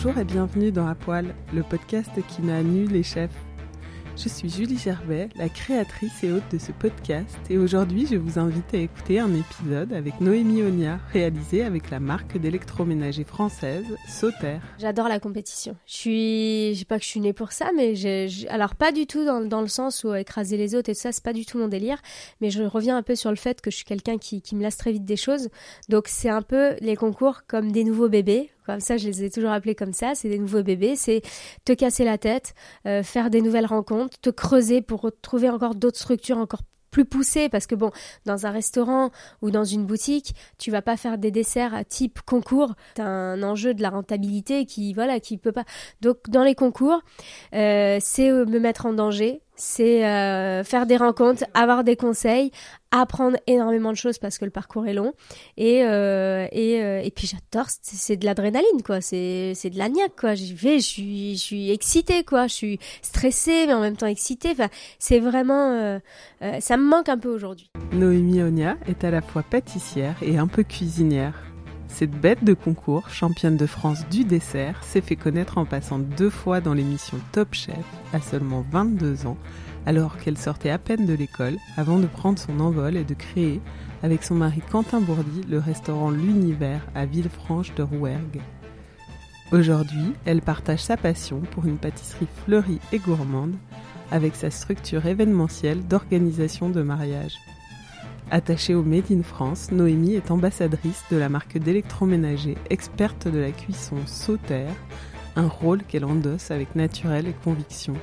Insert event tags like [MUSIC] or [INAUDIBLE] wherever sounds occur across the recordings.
Bonjour et bienvenue dans À le podcast qui met à nu les chefs. Je suis Julie Gerbet, la créatrice et hôte de ce podcast, et aujourd'hui je vous invite à écouter un épisode avec Noémie Onia, réalisé avec la marque d'électroménager française Sauter. J'adore la compétition. Je suis, je sais pas que je suis née pour ça, mais alors pas du tout dans, dans le sens où écraser les autres et tout ça, c'est pas du tout mon délire. Mais je reviens un peu sur le fait que je suis quelqu'un qui, qui me lasse très vite des choses. Donc c'est un peu les concours comme des nouveaux bébés. Comme ça, je les ai toujours appelés comme ça. C'est des nouveaux bébés. C'est te casser la tête, euh, faire des nouvelles rencontres, te creuser pour trouver encore d'autres structures encore plus poussées parce que bon dans un restaurant ou dans une boutique tu vas pas faire des desserts à type concours t'as un enjeu de la rentabilité qui voilà qui peut pas donc dans les concours euh, c'est euh, me mettre en danger c'est faire des rencontres avoir des conseils apprendre énormément de choses parce que le parcours est long. Et euh, et, euh, et puis j'adore c'est- de l'adrénaline quoi. C'est de la niaque quoi. J'y vais je suis je suis excitée quoi. Je suis stressée mais en même temps excitée. Enfin c'est vraiment euh, ça me manque un peu aujourd'hui. Noémie Onia est à la fois pâtissière et un peu cuisinière. Cette bête de concours, championne de France du dessert, s'est fait connaître en passant deux fois dans l'émission Top Chef à seulement 22 ans, alors qu'elle sortait à peine de l'école, avant de prendre son envol et de créer, avec son mari Quentin Bourdi, le restaurant L'Univers à Villefranche de Rouergue. Aujourd'hui, elle partage sa passion pour une pâtisserie fleurie et gourmande, avec sa structure événementielle d'organisation de mariage. Attachée au Made in France, Noémie est ambassadrice de la marque d'électroménager experte de la cuisson Sauter, un rôle qu'elle endosse avec naturel et conviction.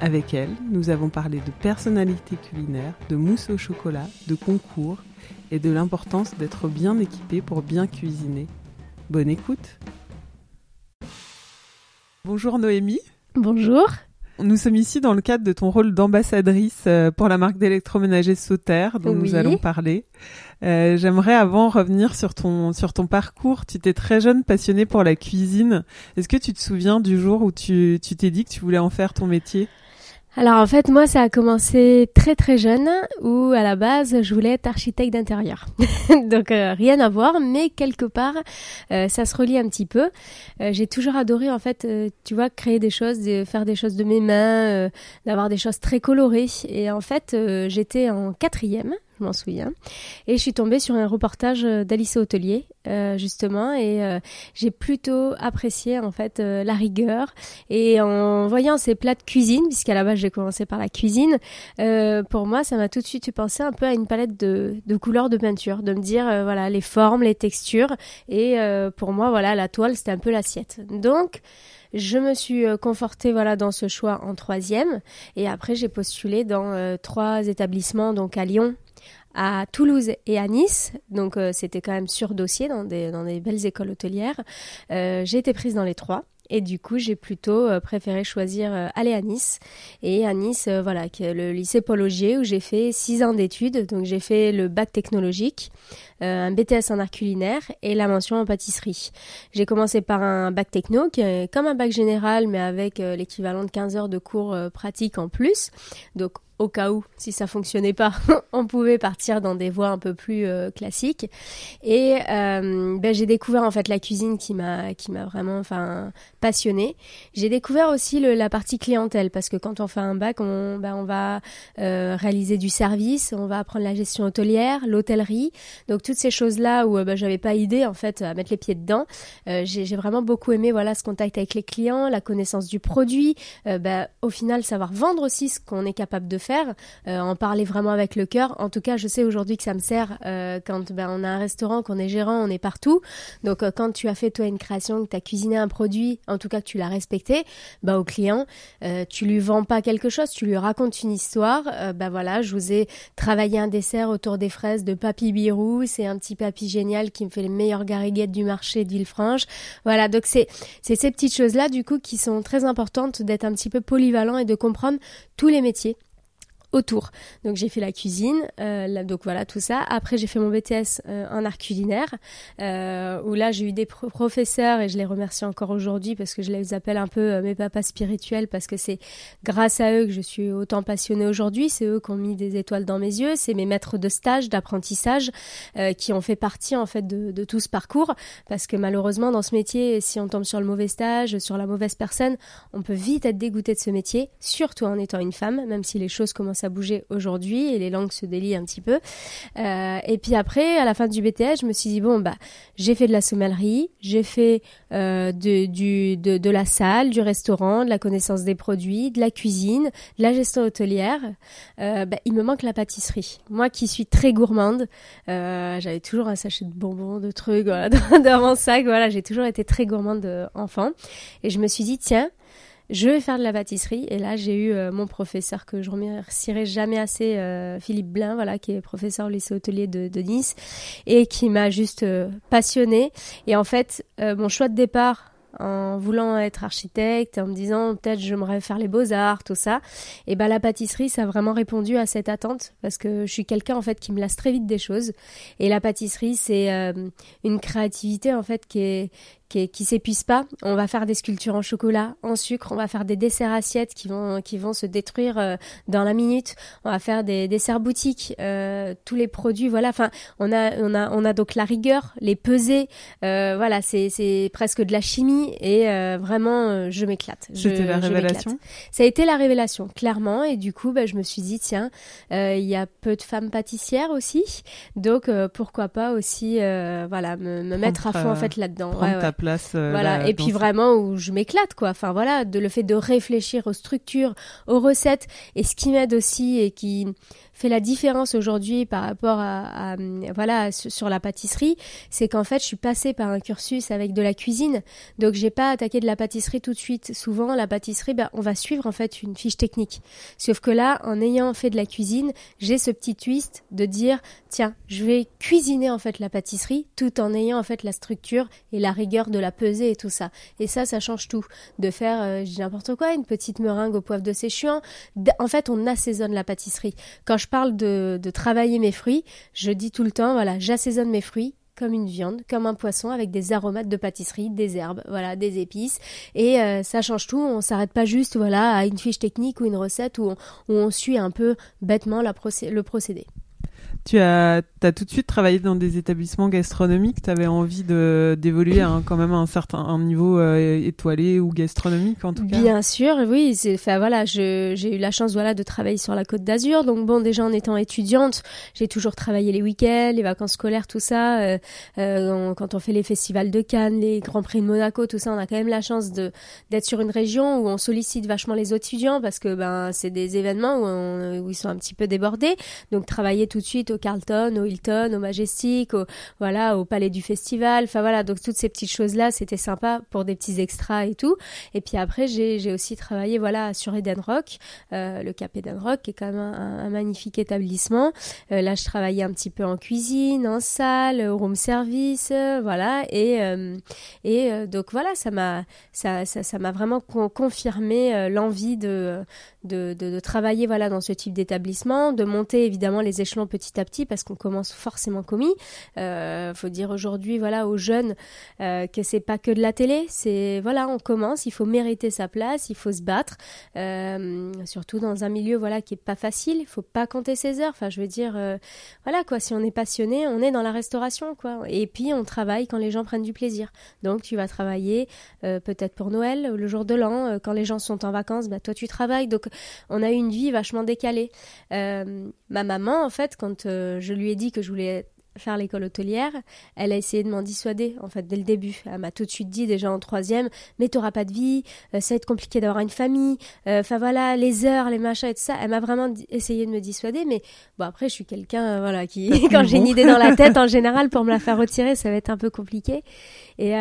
Avec elle, nous avons parlé de personnalité culinaire, de mousse au chocolat, de concours et de l'importance d'être bien équipé pour bien cuisiner. Bonne écoute Bonjour Noémie bonjour nous sommes ici dans le cadre de ton rôle d'ambassadrice euh, pour la marque d'électroménager Sauter, dont Oui. nous allons parler. Euh, J'aimerais avant revenir sur ton sur ton parcours. Tu étais très jeune, passionnée pour la cuisine. Est-ce que tu te souviens du jour où tu tu t'es dit que tu voulais en faire ton métier? Alors en fait, moi, ça a commencé très très jeune, où à la base, je voulais être architecte d'intérieur. [LAUGHS] Donc euh, rien à voir, mais quelque part, euh, ça se relie un petit peu. Euh, J'ai toujours adoré en fait, tu vois, créer des choses, faire des choses de mes mains, d'avoir des choses très colorées. Et en fait, j'étais en quatrième. Je m'en souviens. Et je suis tombée sur un reportage euh, d'Alice Hôtelier, euh, justement, et euh, j'ai plutôt apprécié en fait la rigueur, et en voyant ces plats de cuisine, puisqu'à la base j'ai commencé par la cuisine, pour moi ça m'a tout de suite penser un peu à une palette de, de couleurs de peinture, de me dire voilà les formes, les textures, et pour moi voilà la toile c'était un peu l'assiette. Donc je me suis confortée voilà dans ce choix en troisième, et après j'ai postulé dans trois établissements donc à Lyon, à Toulouse et à Nice. Donc euh, c'était quand même sur dossier dans des, dans des belles écoles hôtelières. Euh, j'ai été prise dans les trois. Et du coup, j'ai plutôt euh, préféré choisir euh, aller à Nice. Et à Nice, euh, voilà, le lycée Paul Augier, où j'ai fait six ans d'études. Donc, j'ai fait le bac technologique, un BTS en art culinaire et la mention en pâtisserie. J'ai commencé par un bac techno, qui est comme un bac général, mais avec l'équivalent de 15 heures de cours pratiques en plus. Donc, au cas où, si ça fonctionnait pas, [LAUGHS] on pouvait partir dans des voies un peu plus euh, classiques. Et euh, ben, j'ai découvert en fait la cuisine qui m'a qui m'a vraiment enfin passionnée. J'ai découvert aussi la partie clientèle parce que quand on fait un bac, on ben, va euh, réaliser du service, on va apprendre la gestion hôtelière, l'hôtellerie. Donc toutes ces choses là où ben, j'avais pas idée en fait à mettre les pieds dedans. j'ai vraiment beaucoup aimé voilà ce contact avec les clients, la connaissance du produit. ben, au final savoir vendre aussi ce qu'on est capable de faire, euh, en parler vraiment avec le cœur. En tout cas, je sais aujourd'hui que ça me sert euh, quand ben, on a un restaurant, qu'on est gérant, on est partout. Donc euh, quand tu as fait toi une création, que tu as cuisiné un produit, en tout cas que tu l'as respecté, bah, au client, tu lui vends pas quelque chose, tu lui racontes une histoire. ben voilà, je vous ai travaillé un dessert autour des fraises de Papy Birou. C'est un petit papy génial qui me fait les meilleures gariguettes du marché d'Île-Franche. Voilà, donc c'est ces petites choses-là du coup qui sont très importantes d'être un petit peu polyvalent et de comprendre tous les métiers autour. Donc j'ai fait la cuisine, euh, donc voilà tout ça. Après j'ai fait mon BTS euh, en art culinaire, euh, où là j'ai eu des professeurs et je les remercie encore aujourd'hui parce que je les appelle un peu mes papas spirituels parce que c'est grâce à eux que je suis autant passionnée aujourd'hui. C'est eux qui ont mis des étoiles dans mes yeux, c'est mes maîtres de stage, d'apprentissage qui ont fait partie en fait de, tout ce parcours parce que malheureusement dans ce métier, si on tombe sur le mauvais stage, sur la mauvaise personne, on peut vite être dégoûté de ce métier, surtout en étant une femme, même si les choses commencent à bouger aujourd'hui et les langues se délient un petit peu. Euh, et puis après, à la fin du BTS, je me suis dit bon bah j'ai fait de la sommellerie, j'ai fait euh, de, du, de, la salle, du restaurant, de la connaissance des produits, de la cuisine, de la gestion hôtelière. Euh, bah, il me manque la pâtisserie. Moi qui suis très gourmande, j'avais toujours un sachet de bonbons, de trucs voilà, [LAUGHS] dans, mon sac. Voilà, j'ai toujours été très gourmande enfant. Et je me suis dit tiens je vais faire de la pâtisserie. Et là, j'ai eu euh, mon professeur que je remercierai jamais assez, euh, Philippe Blin, voilà, qui est professeur au lycée hôtelier de, Nice et qui m'a juste euh, passionnée. Et en fait, mon choix de départ en voulant être architecte, en me disant peut-être j'aimerais faire les beaux-arts, tout ça. Et ben la pâtisserie, ça a vraiment répondu à cette attente parce que je suis quelqu'un en fait qui me lasse très vite des choses. Et la pâtisserie, c'est une créativité en fait qui est qui, qui s'épuise pas. On va faire des sculptures en chocolat, en sucre, on va faire des desserts assiettes qui vont qui vont se détruire euh, dans la minute. On va faire des desserts boutiques, euh, tous les produits. Voilà. Enfin, on a on a on a donc la rigueur, les pesées. Euh, voilà, c'est c'est presque de la chimie et euh, vraiment euh, je m'éclate. C'était la révélation? Ça a été la révélation, clairement. Et du coup, bah, je me suis dit tiens, il y a peu de femmes pâtissières aussi, donc pourquoi pas aussi voilà me, me mettre à fond en fait là-dedans place. Euh, voilà. et puis vraiment où je m'éclate, quoi. Enfin voilà, de le fait de réfléchir aux structures, aux recettes, et ce qui m'aide aussi et qui fait la différence aujourd'hui par rapport à, voilà sur la pâtisserie, c'est qu'en fait je suis passée par un cursus avec de la cuisine, donc j'ai pas attaqué de la pâtisserie tout de suite. Souvent la pâtisserie, ben, on va suivre en fait une fiche technique. Sauf que là, en ayant fait de la cuisine, j'ai ce petit twist de dire tiens, je vais cuisiner en fait la pâtisserie tout en ayant en fait la structure et la rigueur de la peser et tout ça. Et ça, ça change tout. De faire, euh, n'importe quoi, une petite meringue au poivre de séchuant. En fait, on assaisonne la pâtisserie. Quand je parle de, travailler mes fruits, je dis tout le temps, voilà, j'assaisonne mes fruits comme une viande, comme un poisson, avec des aromates de pâtisserie, des herbes, voilà, des épices. Et euh, ça change tout. On s'arrête pas juste, voilà, à une fiche technique ou une recette où on, suit un peu bêtement le procédé. Tu as, as tout de suite travaillé dans des établissements gastronomiques. Tu avais envie d'évoluer quand même à un certain niveau euh, étoilé ou gastronomique en tout cas. Bien sûr, oui. Enfin voilà, j'ai eu la chance voilà de travailler sur la Côte d'Azur. Donc bon, déjà en étant étudiante, j'ai toujours travaillé les week-ends, les vacances scolaires, tout ça. Euh, euh, quand on fait les festivals de Cannes, les Grands Prix de Monaco, tout ça, on a quand même la chance de d'être sur une région où on sollicite vachement les étudiants parce que ben c'est des événements où, où ils sont un petit peu débordés. Donc travailler tout de suite au Carlton, au Hilton, au Majestic, au, voilà, au Palais du Festival. Enfin voilà, donc toutes ces petites choses-là, c'était sympa pour des petits extras et tout. Et puis après, j'ai aussi travaillé voilà sur Eden Rock, euh, le Cap Eden Rock, qui est quand même un, magnifique établissement. Euh, là, je travaillais un petit peu en cuisine, en salle, au room service, euh, voilà. Et donc voilà, ça m'a ça vraiment confirmé l'envie de, travailler voilà dans ce type d'établissement, de monter évidemment les échelons petit à petit parce qu'on commence forcément commis. Euh, faut dire aujourd'hui voilà aux jeunes euh, que c'est pas que de la télé, c'est voilà on commence, il faut mériter sa place, il faut se battre, euh, surtout dans un milieu voilà qui est pas facile, il faut pas compter ses heures. Enfin je veux dire euh, voilà quoi, si on est passionné, on est dans la restauration quoi. Et puis on travaille quand les gens prennent du plaisir. Donc tu vas travailler euh, peut-être pour Noël, le jour de l'an, quand les gens sont en vacances, bah toi tu travailles. Donc on a une vie vachement décalée. Ma maman, en fait, quand je lui ai dit que je voulais faire l'école hôtelière, elle a essayé de m'en dissuader, en fait, dès le début. Elle m'a tout de suite dit, déjà en troisième, mais t'auras pas de vie, euh, ça va être compliqué d'avoir une famille, enfin voilà, les heures, les machins et tout ça. Elle m'a vraiment essayé de me dissuader, mais bon, après, je suis quelqu'un, voilà, qui, [LAUGHS] quand j'ai une idée dans la [LAUGHS] tête, en général, pour me la faire retirer, ça va être un peu compliqué. Et,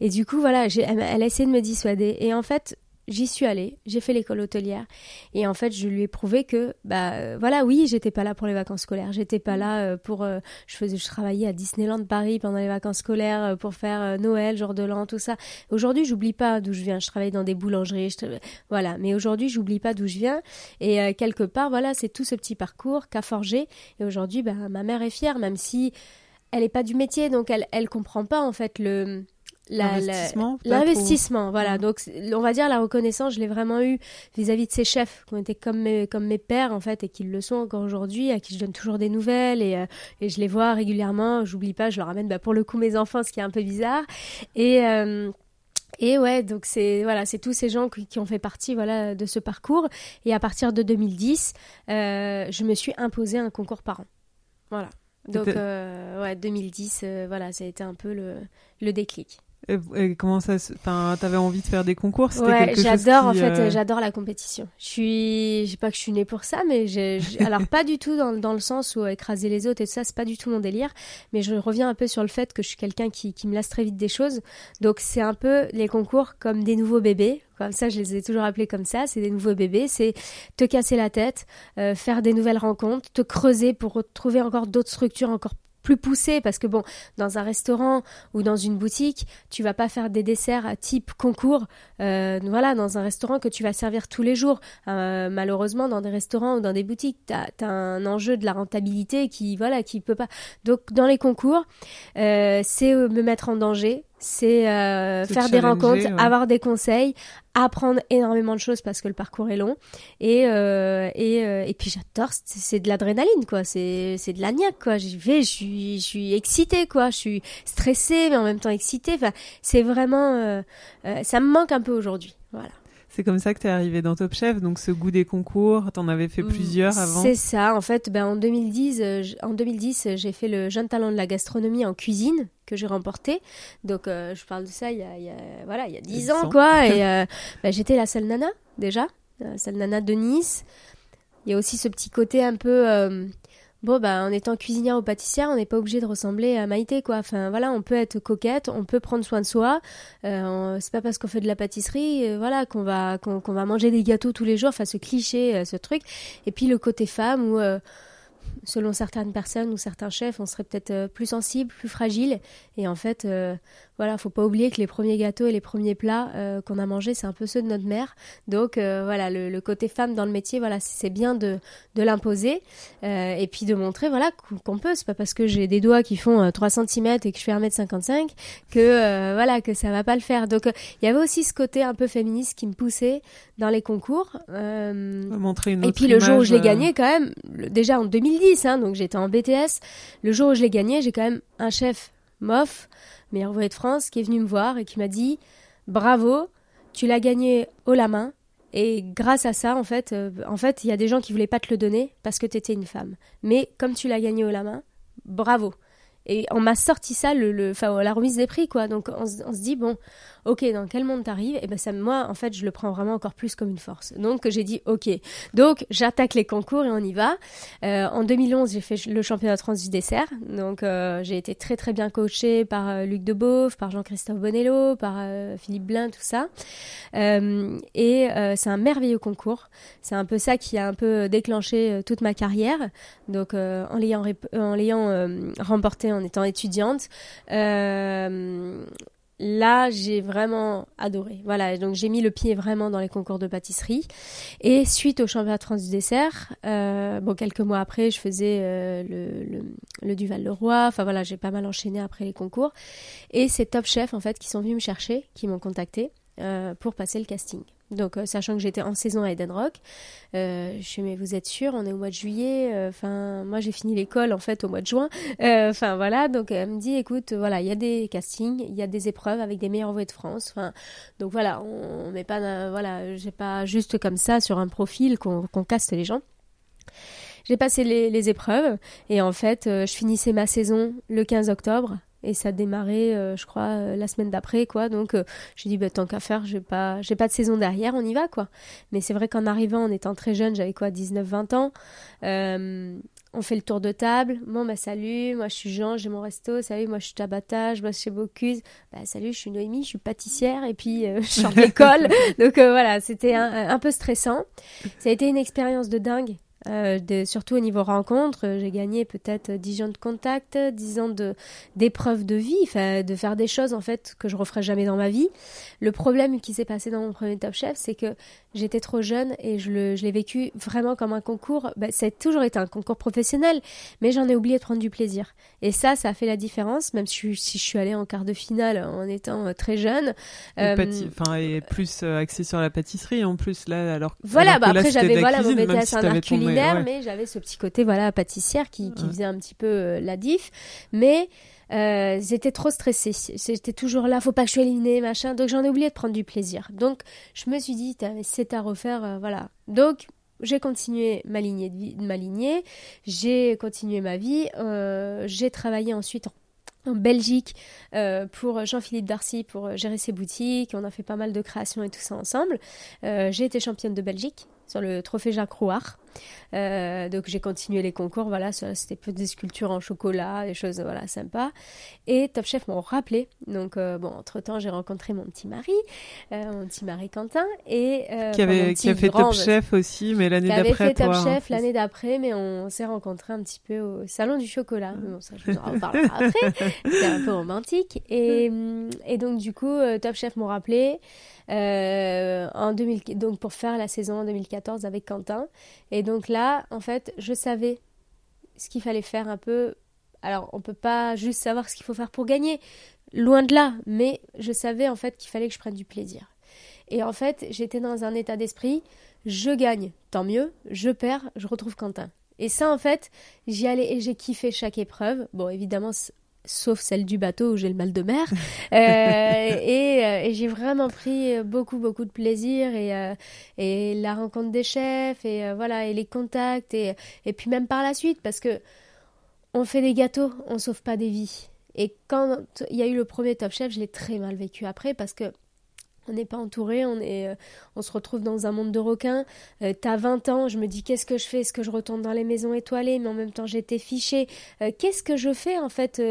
et du coup, voilà, elle, elle a essayé de me dissuader. Et en fait, j'y suis allée, j'ai fait l'école hôtelière. Et en fait je lui ai prouvé que bah euh, voilà oui j'étais pas là pour les vacances scolaires, j'étais pas là euh, pour euh, je faisais je travaillais à Disneyland Paris pendant les vacances scolaires pour faire Noël, jour de l'an, tout ça. Aujourd'hui j'oublie pas d'où je viens, je travaille dans des boulangeries, voilà, mais aujourd'hui j'oublie pas d'où je viens. Et quelque part voilà c'est tout ce petit parcours qu'a forgé. Et aujourd'hui bah ma mère est fière même si elle est pas du métier. Donc elle elle comprend pas en fait le l'investissement l'investissement voilà donc on va dire la reconnaissance je l'ai vraiment eu vis-à-vis de ces chefs qui ont été comme mes comme mes pères en fait et qui le sont encore aujourd'hui à qui je donne toujours des nouvelles et, euh, et je les vois régulièrement j'oublie pas je leur ramène bah, pour le coup mes enfants ce qui est un peu bizarre et euh, et ouais, donc c'est voilà, c'est tous ces gens qui, qui, ont fait partie voilà de ce parcours. Et à partir de 2010, euh, je me suis imposé un concours par an. Voilà. Donc ouais, 2010, voilà, ça a été un peu le, le déclic. Et, comment ça enfin t'avais envie de faire des concours ouais j'adore en fait euh, j'adore la compétition. Je suis je sais pas que je suis née pour ça mais j'ai alors pas du tout dans, dans, le sens où écraser les autres et tout ça c'est pas du tout mon délire mais je reviens un peu sur le fait que je suis quelqu'un qui, qui me lasse très vite des choses. Donc c'est un peu les concours comme des nouveaux bébés. Comme ça je les ai toujours appelés comme ça c'est des nouveaux bébés. C'est te casser la tête euh, faire des nouvelles rencontres te creuser pour trouver encore d'autres structures encore plus poussé parce que bon dans un restaurant ou dans une boutique tu vas pas faire des desserts à type concours euh, voilà dans un restaurant que tu vas servir tous les jours. Euh, malheureusement dans des restaurants ou dans des boutiques tu as, un enjeu de la rentabilité qui voilà qui peut pas. Donc dans les concours euh, c'est me mettre en danger c'est faire des rencontres, avoir des conseils, apprendre énormément de choses parce que le parcours est long. Et euh, et, euh, et puis j'adore c'est de l'adrénaline quoi. C'est de l'agnac quoi. J'y vais je suis je suis excitée quoi. Je suis stressée mais en même temps excitée. Enfin c'est vraiment euh, euh, ça me manque un peu aujourd'hui. Voilà c'est comme ça que tu es arrivé dans Top Chef, donc ce goût des concours, t'en avais fait mm, plusieurs avant. C'est ça, en fait, ben, en 2010, euh, en 2010, j'ai fait le jeune talent de la gastronomie en cuisine que j'ai remporté. Donc euh, je parle de ça il y a, il y a voilà, il y a 10 ans, quoi et [LAUGHS] euh, ben, j'étais la seule nana déjà, la seule nana de Nice. Il y a aussi ce petit côté un peu bon bah en étant cuisinière ou pâtissière on n'est pas obligé de ressembler à Maïté quoi. Enfin voilà on peut être coquette on peut prendre soin de soi. Euh, c'est pas parce qu'on fait de la pâtisserie euh, voilà qu'on va qu'on va manger des gâteaux tous les jours. Enfin ce cliché euh, ce truc. Et puis le côté femme où selon certaines personnes ou certains chefs, on serait peut-être plus sensible, plus fragile. Et en fait, voilà, faut pas oublier que les premiers gâteaux et les premiers plats euh, qu'on a mangés, c'est un peu ceux de notre mère. Donc voilà, le, côté femme dans le métier, voilà, c'est bien de, de l'imposer et puis de montrer, voilà, qu'on peut. C'est pas parce que j'ai des doigts qui font 3 cm et que je fais 1m55 que voilà que ça va pas le faire. Donc il y avait aussi ce côté un peu féministe qui me poussait dans les concours. montrer une et puis le jour où je l'ai gagné, quand même, déjà en 2010 Hein, donc j'étais en BTS. Le jour où je l'ai gagné, j'ai quand même un chef, Moff, meilleur voyage de France, qui est venu me voir et qui m'a dit Bravo, tu l'as gagné haut la main. Et grâce à ça, en fait, euh, en fait, il y a des gens qui voulaient pas te le donner parce que tu étais une femme. Mais comme tu l'as gagné haut la main, bravo. Et on m'a sorti ça, le, le, la remise des prix, quoi. Donc on, on se dit, bon, ok, dans quel monde t'arrives? Et ben ça, moi, en fait, je le prends vraiment encore plus comme une force. Donc j'ai dit, ok. Donc j'attaque les concours et on y va. Euh, en 2011, j'ai fait le championnat de France du dessert. Donc euh, j'ai été très très bien coachée par euh, Luc Debauve, par Jean-Christophe Bonello, par Philippe Blin, tout ça. Et c'est un merveilleux concours. C'est un peu ça qui a un peu déclenché toute ma carrière. Donc en l'ayant en l'ayant remporté en étant étudiante. Là, j'ai vraiment adoré. Voilà, donc j'ai mis le pied vraiment dans les concours de pâtisserie. Et suite au championnat de France du dessert, euh, bon, quelques mois après, je faisais euh, le, le, Duval-le-Roi. Enfin voilà, j'ai pas mal enchaîné après les concours. Et c'est Top Chef, en fait, qui sont venus me chercher, qui m'ont contacté euh, pour passer le casting. Donc, euh, sachant que j'étais en saison à Eden Rock, euh, je suis mais vous êtes sûr On est au mois de juillet. Euh, enfin, moi j'ai fini l'école en fait au mois de juin. Enfin voilà, donc elle me dit écoute, voilà, il y a des castings, il y a des épreuves avec des meilleurs envoyés de France. Enfin, donc voilà, on met pas, voilà, j'ai pas juste comme ça sur un profil qu'on caste les gens. J'ai passé les, les, épreuves et en fait, je finissais ma saison le 15 octobre et ça démarrait euh, je crois euh, la semaine d'après quoi. Donc euh, j'ai dit bah, tant qu'à faire j'ai pas j'ai pas de saison derrière on y va quoi. Mais c'est vrai qu'en arrivant en étant très jeune j'avais quoi 19 20 ans on fait le tour de table. Bon bah salut moi je suis Jean j'ai mon resto. Salut moi je suis Tabata je bosse chez Bocuse. Bah salut je suis Noémie je suis pâtissière. Et puis [LAUGHS] je sors de l'école. [LAUGHS] Donc voilà c'était un, un peu stressant. Ça a été une expérience de dingue euh, surtout au niveau rencontre, euh, j'ai gagné peut-être 10 ans de contact, 10 ans de d'épreuves de vie, de faire des choses en fait que je referai jamais dans ma vie. Le problème qui s'est passé dans mon premier Top Chef, c'est que j'étais trop jeune et je l'ai je vécu vraiment comme un concours. Bah, ça a toujours été un concours professionnel, mais j'en ai oublié de prendre du plaisir. Et ça, ça a fait la différence, même si, si je suis allée en quart de finale en étant euh, très jeune. Et, enfin, et plus axé sur la pâtisserie en plus là, alors. Voilà, bah après j'avais voilà mon BTS un mais j'avais ce petit côté voilà pâtissière qui, qui faisait un petit peu euh, la diff. Mais euh, j'étais trop stressée. J'étais toujours là, faut pas que je sois éliminée, machin. Donc j'en ai oublié de prendre du plaisir. Donc je me suis dit, c'est à refaire, euh, voilà. Donc j'ai continué ma lignée, de ma lignée, j'ai continué ma vie, j'ai travaillé ensuite en en Belgique pour Jean-Philippe Darcy pour gérer ses boutiques. On a fait pas mal de créations et tout ça ensemble. j'ai été championne de Belgique sur le trophée Jacques Rouard. Euh, donc j'ai continué les concours, voilà, c'était peu des sculptures en chocolat, des choses voilà sympas. Et Top Chef m'ont rappelé. Donc euh, bon, entre temps j'ai rencontré mon petit mari, euh, mon petit mari Quentin et qui avait qui a fait Top Chef aussi, mais l'année d'après. Qui avait fait Top Chef l'année d'après, mais on s'est rencontrés un petit peu au salon du chocolat. bon, ça je vous en reparlerai [LAUGHS] après. C'était un peu romantique et, et donc du coup Top Chef m'ont rappelé. Euh, en 2000, donc pour faire la saison en 2014 avec Quentin. Et donc là, en fait, je savais ce qu'il fallait faire un peu. Alors, on peut pas juste savoir ce qu'il faut faire pour gagner, loin de là, mais je savais en fait qu'il fallait que je prenne du plaisir. Et en fait, j'étais dans un état d'esprit, je gagne, tant mieux, je perds, je retrouve Quentin. Et ça, en fait, j'y allais et j'ai kiffé chaque épreuve. Bon, évidemment, sauf celle du bateau où j'ai le mal de mer. [LAUGHS] Euh, euh, et, j'ai vraiment pris beaucoup, beaucoup de plaisir et, euh, et la rencontre des chefs et voilà, et les contacts et, et puis même par la suite parce que on fait des gâteaux, on sauve pas des vies. Et quand il y a eu le premier Top Chef, je l'ai très mal vécu après parce que on n'est pas entouré, on, est, euh, on se retrouve dans un monde de requins. Euh, t'as 20 ans, je me dis qu'est-ce que je fais? Est-ce que je retourne dans les maisons étoilées? Mais en même temps, j'étais fichée. Euh, qu'est-ce que je fais en fait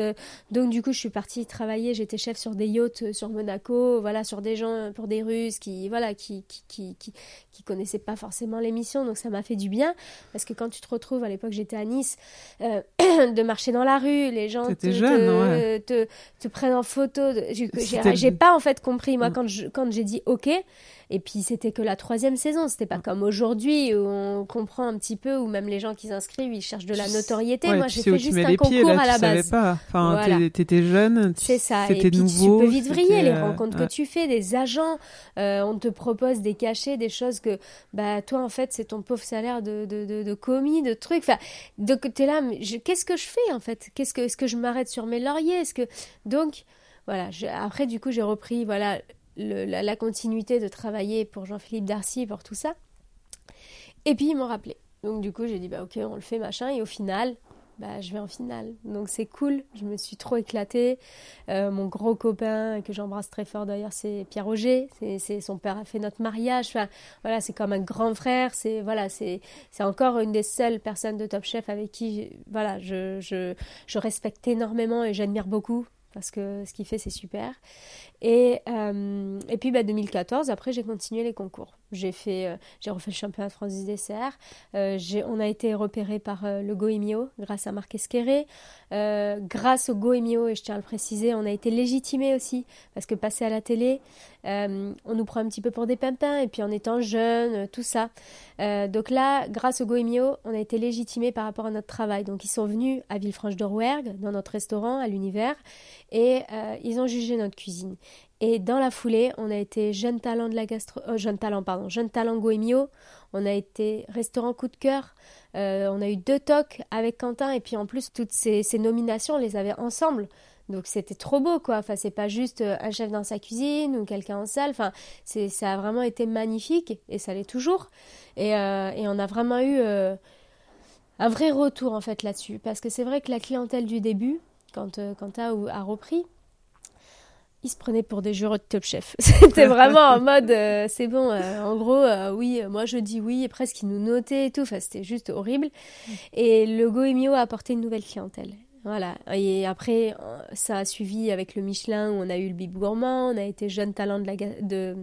Donc du coup, je suis partie travailler. J'étais chef sur des yachts sur Monaco, voilà, sur des gens pour des Russes qui, voilà, qui, qui, qui, qui, connaissaient pas forcément l'émission. Donc ça m'a fait du bien parce que quand tu te retrouves, à l'époque, j'étais à Nice, [CLEARS THROAT] de marcher dans la rue, les gens te, te, te, prennent en photo. J'ai pas en fait compris moi quand je quand j'ai dit OK, et puis c'était que la troisième saison, c'était pas comme aujourd'hui où on comprend un petit peu, où même les gens qui s'inscrivent, ils cherchent de la notoriété. Moi, j'ai fait juste un concours à la base. Pas. Enfin, t'étais jeune, c'est ça. Et puis nouveau, tu peux vite vriller les euh, rencontres que tu fais, des agents, euh, on te propose des cachets, des choses que, bah toi en fait, c'est ton pauvre salaire de, de, de, commis, de trucs. Enfin, donc t'es là, qu'est-ce que je fais en fait? Qu'est-ce que est-ce que je m'arrête sur mes lauriers? Est-ce que donc voilà. après du coup j'ai repris voilà la, continuité de travailler pour Jean-Philippe Darcy, pour tout ça. Et puis ils m'ont rappelé. Donc du coup j'ai dit bah ok on le fait machin et au final bah, je vais en finale. Donc c'est cool, je me suis trop éclatée. Euh, mon gros copain, que j'embrasse très fort d'ailleurs, c'est Pierre Roger. C'est, son père a fait notre mariage. Enfin, voilà, c'est comme un grand frère. C'est voilà, c'est, c'est encore une des seules personnes de Top Chef avec qui voilà, je, je, je respecte énormément et j'admire beaucoup parce que ce qu'il fait c'est super. Et, euh, et puis bah, 2014, après j'ai continué les concours. J'ai fait, euh, j'ai refait le championnat de France du dessert. Euh, on a été repéré par le Goemio grâce à Marc Esqueré. grâce au Goemio, et je tiens à le préciser, on a été légitimé aussi parce que passer à la télé, on nous prend un petit peu pour des pimpins et puis en étant jeune, tout ça. donc là, grâce au Goemio, on a été légitimé par rapport à notre travail. Donc ils sont venus à Villefranche de Rouergue dans notre restaurant à l'univers et ils ont jugé notre cuisine. Et dans la foulée, on a été jeune talent de la gastro, euh, jeune talent pardon, jeune talent Goemio. On a été restaurant coup de cœur. Euh, on a eu deux tocs avec Quentin et puis en plus toutes ces, nominations, on les avait ensemble. Donc c'était trop beau quoi. Enfin c'est pas juste euh, un chef dans sa cuisine ou quelqu'un en salle. Enfin c'est ça a vraiment été magnifique et ça l'est toujours. Et, et, on a vraiment eu un vrai retour en fait là-dessus parce que c'est vrai que la clientèle du début quand Quentin a repris il se prenait pour des jureurs de Top Chef. [LAUGHS] C'était vraiment en mode, euh, c'est bon, euh, en gros, euh, oui, moi je dis oui, et presque il nous notait et tout. Enfin, c'était juste horrible. Et le Goemio a apporté une nouvelle clientèle. Voilà. Et après, ça a suivi avec le Michelin où on a eu le Bib Gourmand, on a été jeune talent de la de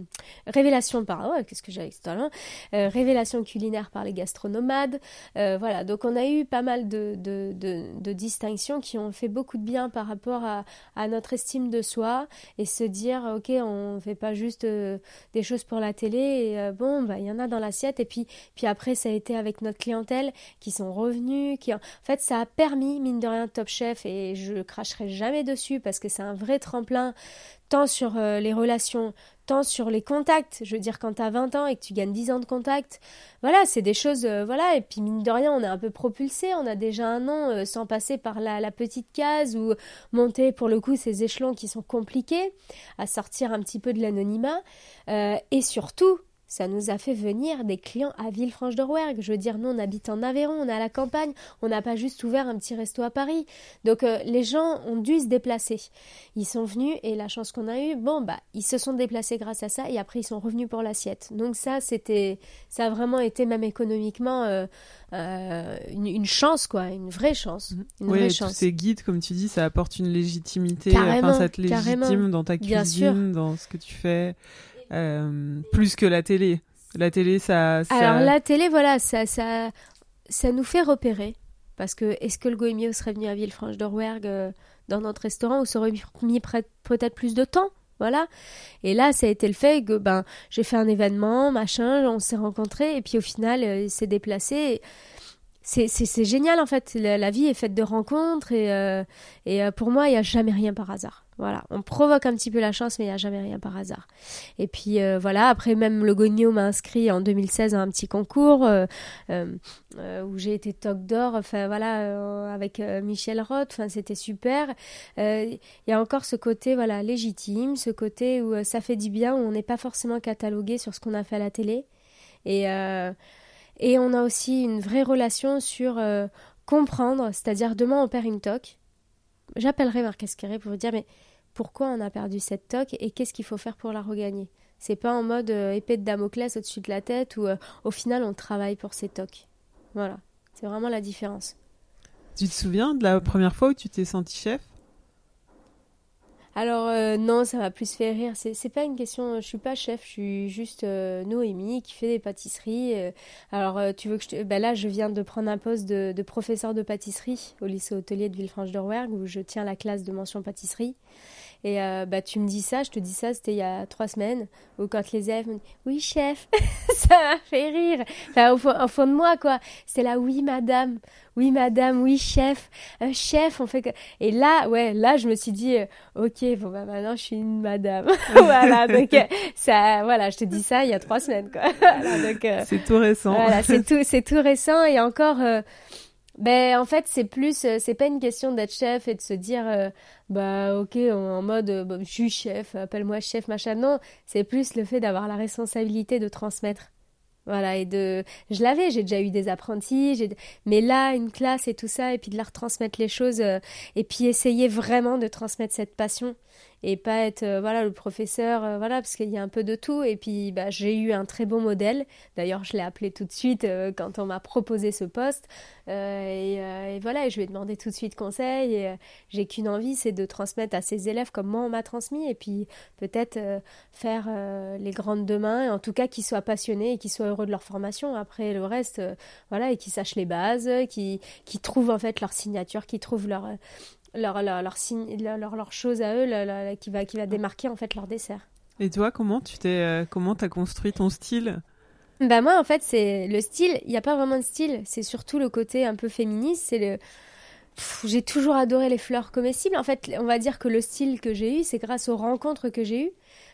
révélation par qu'est-ce que j'ai ce talent euh, révélation culinaire par les gastronomades. Euh, voilà. Donc on a eu pas mal de, distinctions qui ont fait beaucoup de bien par rapport à, notre estime de soi et se dire ok on fait pas juste euh, des choses pour la télé bon bah il y en a dans l'assiette et puis puis après ça a été avec notre clientèle qui sont revenus qui en fait ça a permis mine de rien top Chef et je cracherai jamais dessus parce que c'est un vrai tremplin tant sur euh, les relations, tant sur les contacts. Je veux dire, quand tu as 20 ans et que tu gagnes 10 ans de contact, voilà, c'est des choses, euh, voilà, et puis mine de rien, on est un peu propulsé, on a déjà un an euh, sans passer par la, petite case ou monter pour le coup ces échelons qui sont compliqués, à sortir un petit peu de l'anonymat, et surtout, ça nous a fait venir des clients à Villefranche-de-Rouergue. Je veux dire, nous, on habite en Aveyron, on est à la campagne, on n'a pas juste ouvert un petit resto à Paris. Donc, euh, les gens ont dû se déplacer. Ils sont venus et la chance qu'on a eue, bon, bah, ils se sont déplacés grâce à ça et après, ils sont revenus pour l'assiette. Donc, ça, c'était, ça a vraiment été, même économiquement, euh, euh, une, chance, quoi, une vraie chance. Mhm. Une oui, tous ces guides, comme tu dis, ça apporte une légitimité. Carrément, enfin, ça te légitime dans ta cuisine, dans ce que tu fais. Euh, plus que la télé. La télé, ça, Alors la télé, voilà, ça, ça, ça nous fait repérer. Parce que est-ce que le Goemio serait venu à Villefranche d'Orwerg euh, dans notre restaurant ou serait mis peut-être plus de temps voilà. Et là, ça a été le fait que ben j'ai fait un événement, machin, on s'est rencontrés et puis au final, euh, il s'est déplacé. C'est génial en fait. La, vie est faite de rencontres et, et pour moi, il n'y a jamais rien par hasard. Voilà, on provoque un petit peu la chance, mais il n'y a jamais rien par hasard. Et puis euh, voilà, après même le Gogno m'a inscrit en 2016 à un petit concours euh, euh, où j'ai été toc d'or, enfin voilà, avec Michel Roth, enfin c'était super. Il y a encore ce côté voilà légitime, ce côté où ça fait du bien, où on n'est pas forcément catalogué sur ce qu'on a fait à la télé. Et, et on a aussi une vraie relation sur comprendre, c'est-à-dire demain on perd une toque j'appellerai Marc pour vous dire mais pourquoi on a perdu cette toque et qu'est-ce qu'il faut faire pour la regagner. C'est pas en mode euh, épée de Damoclès au-dessus de la tête où euh, au final on travaille pour ces toques. Voilà, c'est vraiment la différence. Tu te souviens de la première fois où tu t'es senti chef? Alors euh, non, ça m'a plus fait rire. C'est pas une question. Je suis pas chef. Je suis juste Noémie qui fait des pâtisseries. alors tu veux que je te... ben là, je viens de prendre un poste de, de professeur de pâtisserie au lycée hôtelier de Villefranche-de-Rouergue où je tiens la classe de mention pâtisserie. Et euh, bah, tu me dis ça, je te dis ça, c'était il y a trois semaines, où quand les élèves me disent Oui, chef, [LAUGHS] ça m'a fait rire. Enfin, au fond, de moi, quoi. C'est là, oui, madame, oui, madame, oui, chef, euh, chef, on fait que. Et là, ouais, là, je me suis dit euh, Ok, bon, bah maintenant, je suis une madame. [LAUGHS] voilà, donc, ça, voilà, je te dis ça il y a trois semaines, quoi. [LAUGHS] c'est tout récent. Voilà, c'est tout, c'est tout récent et encore. Ben en fait c'est plus c'est pas une question d'être chef et de se dire bah ok en, mode euh, bah, je suis chef appelle-moi chef machin. Non c'est plus le fait d'avoir la responsabilité de transmettre. Voilà, et de, je l'avais, j'ai déjà eu des apprentis, mais là, une classe et tout ça, et puis de leur transmettre les choses, euh, et puis essayer vraiment de transmettre cette passion et pas être euh, voilà le professeur euh, voilà parce qu'il y a un peu de tout. Et puis bah, j'ai eu un très beau modèle. D'ailleurs je l'ai appelé tout de suite euh, quand on m'a proposé ce poste. Et, voilà et je lui ai demandé tout de suite conseil. Et j'ai qu'une envie c'est de transmettre à ses élèves comme moi on m'a transmis. Et puis peut-être faire les grandes demain en tout cas qu'ils soient passionnés et qu'ils soient heureux de leur formation. Après le reste voilà et qu'ils sachent les bases qui qui trouvent en fait leur signature qui trouvent leur leur, leur, leur, signe, leur, leur, chose à eux qui, va, qui va démarquer en fait leur dessert. Et toi, comment tu t'es, euh, comment as construit ton style? Bah moi, en fait, c'est le style. Il n'y a pas vraiment de style. C'est surtout le côté un peu féministe. C'est le. J'ai toujours adoré les fleurs comestibles. En fait, on va dire que le style que j'ai eu, c'est grâce aux rencontres que j'ai eues.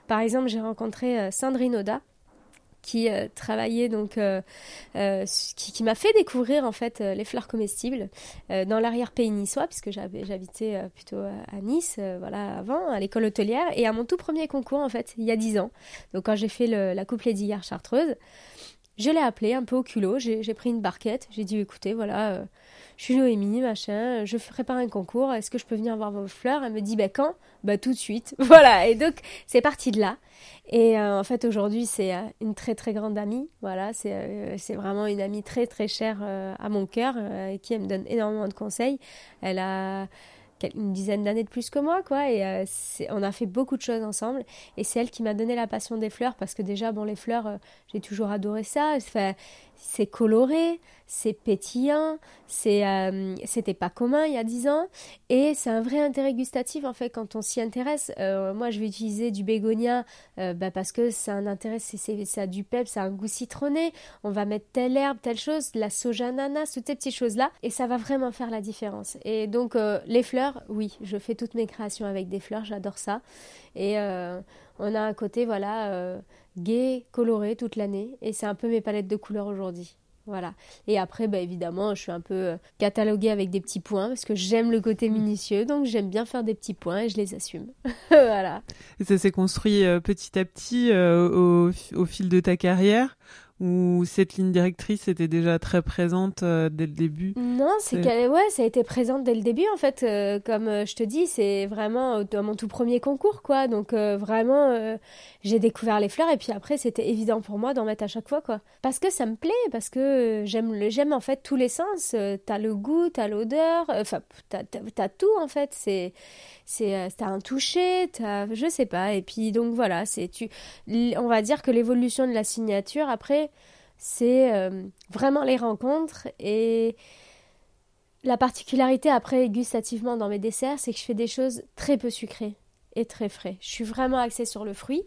Par exemple, j'ai rencontré euh, Sandrine Oda, qui euh, travaillait donc euh, euh, qui, m'a fait découvrir en fait les fleurs comestibles dans l'arrière-pays niçois puisque j'habitais plutôt à Nice voilà avant à l'école hôtelière et à mon tout premier concours en fait il y a dix ans. Donc quand j'ai fait la coupe Lady chartreuse je l'ai appelé un peu au culot j'ai pris une barquette j'ai dit écoutez voilà je suis Noémie, machin, je prépare un concours, est-ce que je peux venir voir vos fleurs? Elle me dit, bah quand? Bah tout de suite. [LAUGHS] Voilà, et donc c'est parti de là. Et euh, en fait aujourd'hui c'est euh, une très très grande amie, voilà, c'est euh, vraiment une amie très très chère à mon cœur, qui me donne énormément de conseils. Elle a une dizaine d'années de plus que moi, quoi. Et on a fait beaucoup de choses ensemble. Et c'est elle qui m'a donné la passion des fleurs parce que déjà, bon, les fleurs, j'ai toujours adoré ça. C'est coloré, c'est pétillant, euh, c'était pas commun il y a dix ans. Et c'est un vrai intérêt gustatif, en fait, quand on s'y intéresse. moi, je vais utiliser du bégonia bah, parce que c'est un intérêt, c'est, ça du pep, ça un goût citronné. On va mettre telle herbe, telle chose, la soja ananas, toutes ces petites choses-là. Et ça va vraiment faire la différence. Et donc, les fleurs, oui, je fais toutes mes créations avec des fleurs, j'adore ça. Et euh, on a un côté, voilà, euh, gai, coloré toute l'année. Et c'est un peu mes palettes de couleurs aujourd'hui. Voilà. Et après, bah, évidemment, je suis un peu euh, cataloguée avec des petits points parce que j'aime le côté mm. minutieux, donc j'aime bien faire des petits points et je les assume. [LAUGHS] voilà. Et ça s'est construit petit à petit au, fil de ta carrière ou cette ligne directrice était déjà très présente euh, dès le début? Non, c'est qu'elle ouais, ça a été présente dès le début en fait. Euh, comme euh, je te dis, c'est vraiment dans mon tout premier concours quoi. Donc vraiment, j'ai découvert les fleurs et puis après c'était évident pour moi d'en mettre à chaque fois quoi. Parce que ça me plaît, parce que j'aime le j'aime en fait tous les sens. t'as le goût, t'as l'odeur, enfin t'as, as, tout en fait. C'est c'est t'as un toucher, t'as je sais pas. Et puis donc voilà, c'est tu, on va dire que l'évolution de la signature après c'est euh, vraiment les rencontres et la particularité après gustativement dans mes desserts, c'est que je fais des choses très peu sucrées très frais. Je suis vraiment axée sur le fruit.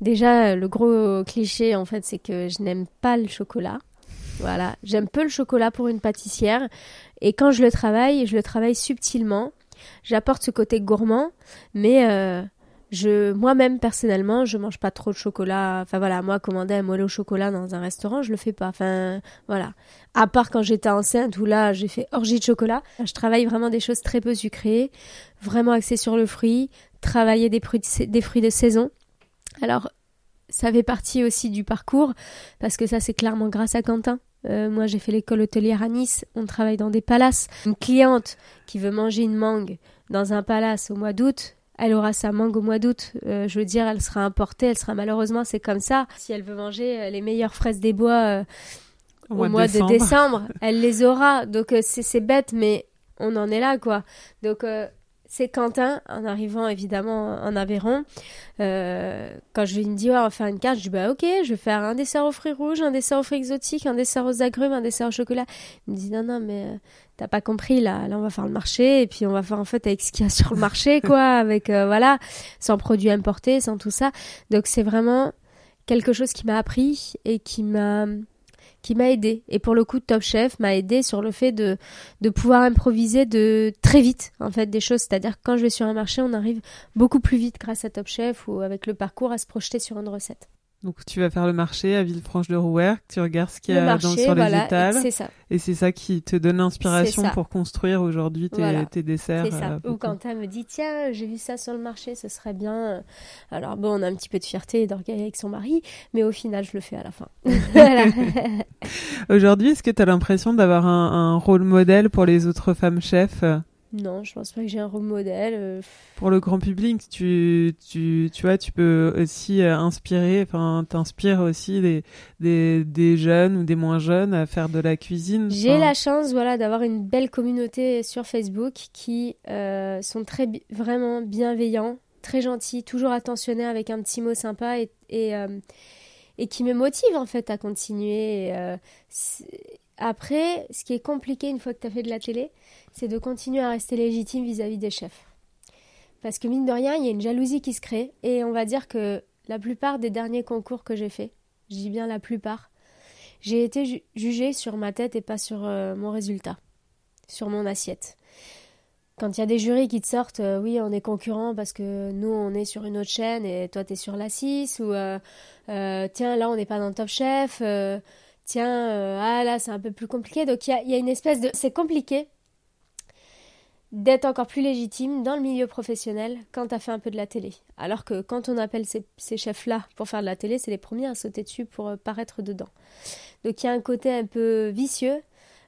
Déjà, le gros cliché en fait, c'est que je n'aime pas le chocolat. Voilà, j'aime peu le chocolat pour une pâtissière et quand je le travaille, je le travaille subtilement. J'apporte ce côté gourmand, mais euh, je, moi-même, personnellement, je mange pas trop de chocolat. Enfin voilà, moi, commander un moelleux au chocolat dans un restaurant, je le fais pas. Enfin, voilà. À part quand j'étais enceinte où là, j'ai fait orgie de chocolat. Je travaille vraiment des choses très peu sucrées, vraiment axées sur le fruit, travailler des fruits de, des fruits de saison. Alors, ça fait partie aussi du parcours, parce que ça, c'est clairement grâce à Quentin. Euh, moi, j'ai fait l'école hôtelière à Nice. On travaille dans des palaces. Une cliente qui veut manger une mangue dans un palace au mois d'août, elle aura sa mangue au mois d'août. Euh, je veux dire, elle sera importée, elle sera malheureusement, c'est comme ça. Si elle veut manger euh, les meilleures fraises des bois euh, au, mois, de, décembre. elle les aura. Donc c'est bête, mais on en est là, quoi. Donc c'est Quentin, en arrivant évidemment en Aveyron. quand je lui dis, ouais, on va faire une carte, je dis, bah ok, je vais faire un dessert aux fruits rouges, un dessert aux fruits exotiques, un dessert aux agrumes, un dessert au chocolat. Il me dit, non, non, mais t'as pas compris là là on va faire le marché et puis on va faire en fait avec ce qu'il y a sur le marché [LAUGHS] quoi avec euh, voilà sans produits importés sans tout ça donc c'est vraiment quelque chose qui m'a appris et qui m'a qui m'a aidé. Et pour le coup Top Chef m'a aidé sur le fait de de pouvoir improviser de très vite en fait des choses. C'est-à-dire que quand je vais sur un marché on arrive beaucoup plus vite grâce à Top Chef ou avec le parcours à se projeter sur une recette Donc tu vas faire le marché à Villefranche-de-Rouergue, tu regardes ce qu'il y Le a marché, dans, sur voilà, les étals, c'est ça. et c'est ça qui te donne l'inspiration pour construire aujourd'hui tes, Voilà. tes desserts. C'est ça. euh, Ou quand elle me dit tiens, j'ai vu ça sur le marché, ce serait bien. Alors bon, on a un petit peu de fierté d'orgueil avec son mari, mais au final, je le fais à la fin. [LAUGHS] voilà. Aujourd'hui, est-ce que tu as l'impression d'avoir un, un rôle modèle pour les autres femmes chefs? Non, je pense pas que j'ai un rôle modèle. euh, Pour le grand public, tu, tu, tu vois, tu peux aussi euh, inspirer, enfin, t'inspires aussi des, des, des jeunes ou des moins jeunes à faire de la cuisine. J'ai enfin, la chance voilà, d'avoir une belle communauté sur Facebook qui euh, sont très vraiment bienveillants, très gentils, toujours attentionnés avec un petit mot sympa et, et, euh, et qui me motivent en fait à continuer. Et, euh, après, ce qui est compliqué une fois que tu as fait de la télé, c'est de continuer à rester légitime vis-à-vis des chefs. Parce que mine de rien, il y a une jalousie qui se crée et on va dire que la plupart des derniers concours que j'ai faits, je dis bien la plupart, j'ai été ju- jugée sur ma tête et pas sur euh, mon résultat, sur mon assiette. Quand il y a des jurys qui te sortent, euh, oui, on est concurrents parce que nous, on est sur une autre chaîne et toi, tu es sur la 6, ou euh, tiens, là, on n'est pas dans le Top Chef, tiens, euh, ah là, c'est un peu plus compliqué. Donc, il y a, une espèce de. C'est compliqué d'être encore plus légitime dans le milieu professionnel quand tu as fait un peu de la télé. Alors que quand on appelle ces, chefs-là pour faire de la télé, c'est les premiers à sauter dessus pour euh, paraître dedans. Donc il y a un côté un peu vicieux,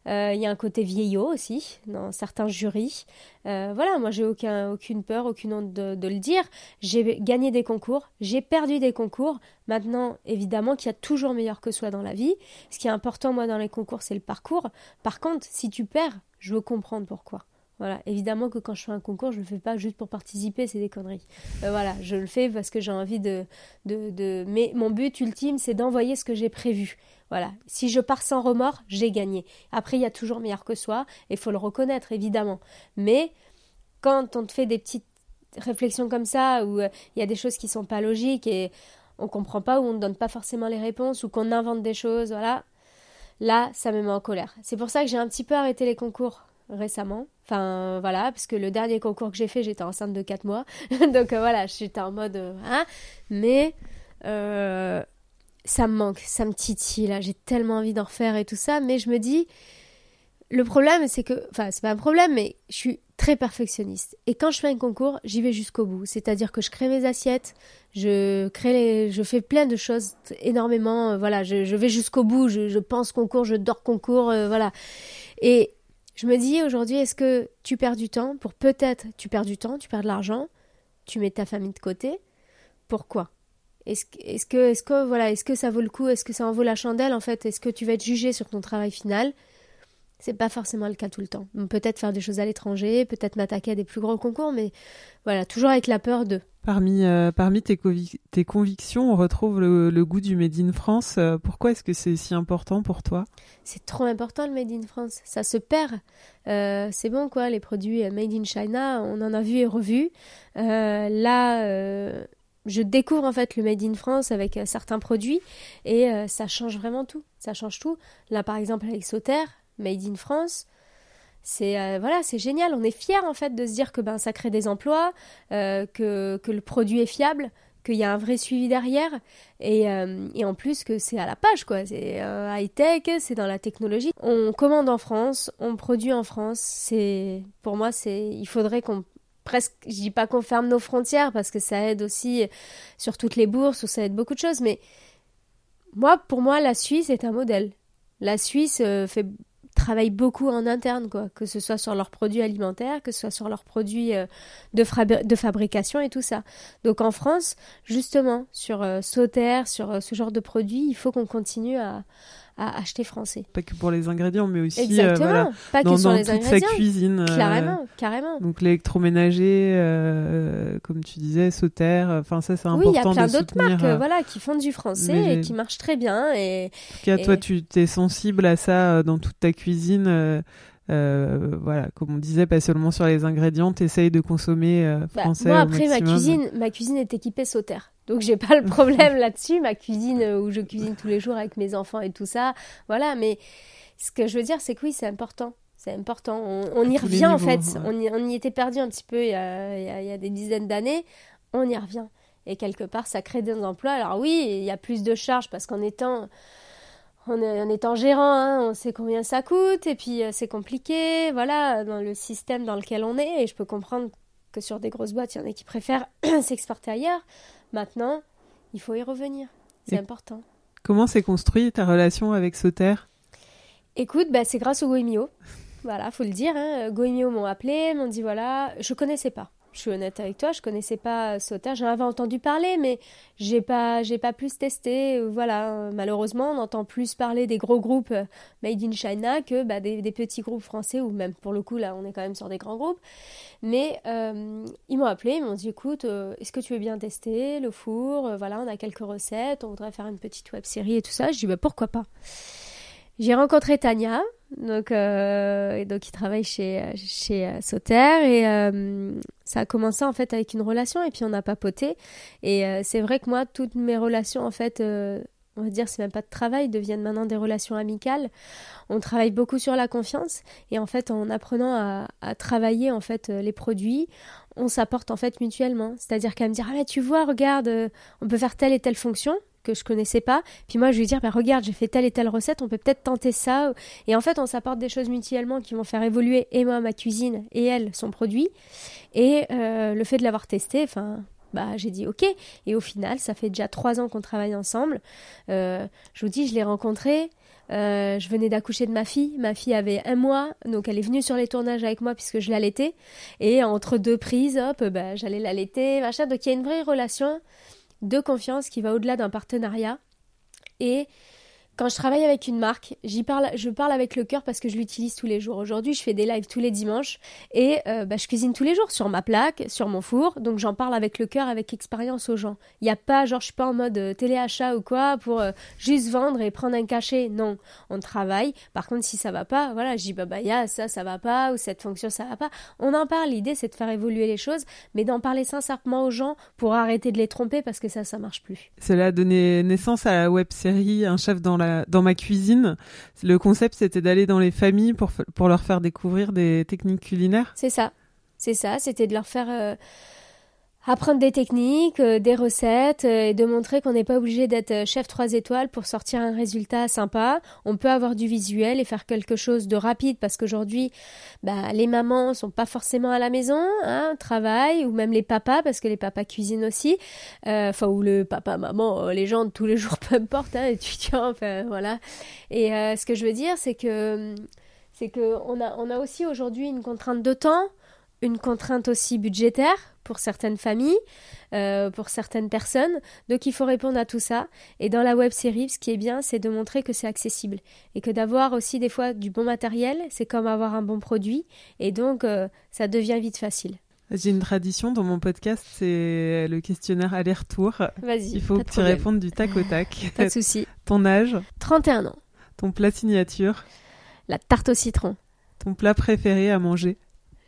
il y a un côté vieillot aussi dans certains jurys. Euh, voilà, moi j'ai aucun, aucune peur, aucune honte de, le dire. J'ai gagné des concours, j'ai perdu des concours. Maintenant, évidemment qu'il y a toujours meilleur que soi dans la vie. Ce qui est important, moi, dans les concours, c'est le parcours. Par contre, si tu perds, je veux comprendre pourquoi. Voilà, évidemment que quand je fais un concours, je le fais pas juste pour participer, c'est des conneries. Euh, voilà, je le fais parce que j'ai envie de... Mais mon but ultime, c'est d'envoyer ce que j'ai prévu. Voilà, si je pars sans remords, j'ai gagné. Après, il y a toujours meilleur que soi, et il faut le reconnaître, évidemment. Mais quand on te fait des petites réflexions comme ça, où euh, il y a des choses qui sont pas logiques et on comprend pas, ou on ne donne pas forcément les réponses, ou qu'on invente des choses, voilà, là, ça me met en colère. C'est pour ça que j'ai un petit peu arrêté les concours récemment. Enfin, voilà, parce que le dernier concours que j'ai fait, j'étais enceinte de 4 mois. [LAUGHS] Donc euh, voilà, j'étais en mode... euh, hein, mais ça me manque, ça me titille, là. J'ai tellement envie d'en refaire et tout ça. Mais je me dis... Le problème, c'est que... Enfin, c'est pas un problème, mais je suis très perfectionniste. Et quand je fais un concours, j'y vais jusqu'au bout. C'est-à-dire que je crée mes assiettes, je crée les... je fais plein de choses énormément. euh, voilà, je, je vais jusqu'au bout. Je, je pense concours, je dors concours, euh, voilà. Et je me dis aujourd'hui, est-ce que tu perds du temps? Pour peut-être tu perds du temps, tu perds de l'argent, tu mets ta famille de côté. Pourquoi? Est-ce que, est-ce que, voilà, est-ce que ça vaut le coup? Est-ce que ça en vaut la chandelle en fait? Est-ce que tu vas être jugé sur ton travail final? C'est pas forcément le cas tout le temps. Peut-être faire des choses à l'étranger, peut-être m'attaquer à des plus gros concours, mais voilà, toujours avec la peur de. Parmi, euh, parmi tes, convic- tes convictions, on retrouve le, le goût du Made in France. Euh, pourquoi est-ce que c'est si important pour toi? C'est trop important le Made in France. Ça se perd. Euh, c'est bon quoi, les produits Made in China, on en a vu et revu. Euh, là, je découvre en fait le Made in France avec euh, certains produits et euh, ça change vraiment tout. Ça change tout. Là par exemple avec Sauterre, Made in France. C'est euh, voilà, c'est génial. On est fiers en fait de se dire que ben ça crée des emplois, que, que le produit est fiable, qu'il y a un vrai suivi derrière et, et en plus que c'est à la page quoi. C'est high tech, c'est dans la technologie. On commande en France, on produit en France. C'est pour moi c'est il faudrait qu'on presque je dis pas qu'on ferme nos frontières parce que ça aide aussi sur toutes les bourses ou ça aide beaucoup de choses mais moi pour moi la Suisse est un modèle. La Suisse euh, fait travaillent beaucoup en interne, quoi, que ce soit sur leurs produits alimentaires, que ce soit sur leurs produits euh, de, de fabrication et tout ça. Donc en France, justement, sur euh, Sauterre, sur euh, ce genre de produits, il faut qu'on continue à, à acheter français. Pas que pour les ingrédients, mais aussi euh, Exactement, voilà, pas dans, que sur dans les toute ingrédients. sa cuisine. euh, Carrément, carrément. Donc l'électroménager, euh, comme tu disais, Sauterre, enfin ça c'est Oui, il y a important plein d'autres marques euh, euh, voilà, qui font du français et qui marchent très bien. Et En tout cas, Et- toi, tu t'es sensible à ça euh, dans toute ta cuisine. euh, euh, voilà, comme on disait, pas seulement sur les ingrédients, t'essayes de consommer euh, Bah, français. moi, au après, ma cuisine, ma cuisine est équipée Sauterre. Donc, j'ai pas le problème [LAUGHS] là-dessus. Ma cuisine euh, où je cuisine tous les jours avec mes enfants et tout ça. Voilà. Mais ce que je veux dire, c'est que oui, c'est important. C'est important. On, on y revient, en fait. ouais. On, y, on y était perdu un petit peu il y a, il y a- il y a des dizaines d'années. On y revient. Et quelque part, ça crée des emplois. Alors oui, il y a plus de charges parce qu'en étant, en, en étant gérant, hein, on sait combien ça coûte et puis euh, c'est compliqué, voilà, dans le système dans lequel on est. Et je peux comprendre que sur des grosses boîtes, il y en a qui préfèrent [CLEARS THROAT] s'exporter ailleurs. Maintenant, il faut y revenir. C'est important. Comment s'est construite ta relation avec Sauter Écoute, bah, c'est grâce au Goemio. Voilà, faut le dire. Hein. Goemio m'ont appelé, m'ont dit voilà, je connaissais pas. Je suis honnête avec toi, je connaissais pas Sauter. J'en avais entendu parler, mais j'ai pas, j'ai pas plus testé. Voilà, malheureusement, on entend plus parler des gros groupes euh, made in China que bah, des, petits groupes français ou même pour le coup là, on est quand même sur des grands groupes. Mais euh, ils m'ont appelé, ils m'ont dit écoute, euh, est-ce que tu veux bien tester le four? Voilà, on a quelques recettes, on voudrait faire une petite web série et tout ça. Je dis bah pourquoi pas? J'ai rencontré Tania, donc, euh, et donc qui travaille chez, chez euh, Sauter, et euh, ça a commencé en fait avec une relation, et puis on a papoté. Et c'est vrai que moi, toutes mes relations, en fait, on va dire, c'est même pas de travail, deviennent maintenant des relations amicales. On travaille beaucoup sur la confiance, et en fait, en apprenant à, travailler en fait les produits, on s'apporte en fait mutuellement. C'est-à-dire qu'elle me dire, ah tu vois, regarde, on peut faire telle et telle fonction que je connaissais pas. Puis moi, je lui dis, bah, regarde, j'ai fait telle et telle recette, on peut peut-être tenter ça. Et en fait, on s'apporte des choses mutuellement qui vont faire évoluer et moi ma cuisine et elle son produit. Et euh, le fait de l'avoir testé, enfin, bah, j'ai dit ok. Et au final, ça fait déjà trois ans qu'on travaille ensemble. Euh, je vous dis, je l'ai rencontré. euh, je venais d'accoucher de ma fille. Ma fille avait un mois, donc elle est venue sur les tournages avec moi puisque je l'allaitais. Et entre deux prises, hop, bah, j'allais l'allaiter, machin. Donc il y a une vraie relation de confiance qui va au-delà d'un partenariat. Et quand je travaille avec une marque, j'y parle, je parle avec le cœur parce que je l'utilise tous les jours. Aujourd'hui, je fais des lives tous les dimanches et euh, bah, je cuisine tous les jours sur ma plaque, sur mon four. Donc j'en parle avec le cœur, avec expérience aux gens. Il n'y a pas, genre, je suis pas en mode euh, téléachat ou quoi pour euh, juste vendre et prendre un cachet. Non, on travaille. Par contre, si ça va pas, voilà, je dis bah bah y a ça, ça va pas ou cette fonction ça va pas. On en parle. L'idée c'est de faire évoluer les choses, mais d'en parler sincèrement aux gens pour arrêter de les tromper parce que ça, ça marche plus. Cela a donné naissance à la web série Un chef dans, dans ma cuisine. Le concept, c'était d'aller dans les familles pour, pour leur faire découvrir des techniques culinaires. C'est ça. C'est ça, c'était de leur faire euh, apprendre des techniques, euh, des recettes euh, et de montrer qu'on n'est pas obligé d'être euh, chef 3 étoiles pour sortir un résultat sympa. On peut avoir du visuel et faire quelque chose de rapide parce qu'aujourd'hui, bah, les mamans sont pas forcément à la maison, hein, travaillent, ou même les papas parce que les papas cuisinent aussi. Euh, Enfin, ou le papa, maman, euh, les gens de tous les [LAUGHS] jours, peu importe, hein, étudiants, enfin voilà. Et ce que je veux dire, c'est que c'est que on a, on a aussi aujourd'hui une contrainte de temps, une contrainte aussi budgétaire pour certaines familles, euh, pour certaines personnes. Donc il faut répondre à tout ça. Et dans la web série, ce qui est bien, c'est de montrer que c'est accessible et que d'avoir aussi des fois du bon matériel, c'est comme avoir un bon produit. Et donc euh, ça devient vite facile. J'ai une tradition dans mon podcast, c'est le questionnaire aller-retour. Vas-y. Il faut que tu répondes du tac au tac. [LAUGHS] Pas de souci. ton âge, 31 ans. ton plat signature, La tarte au citron. ton plat préféré à manger?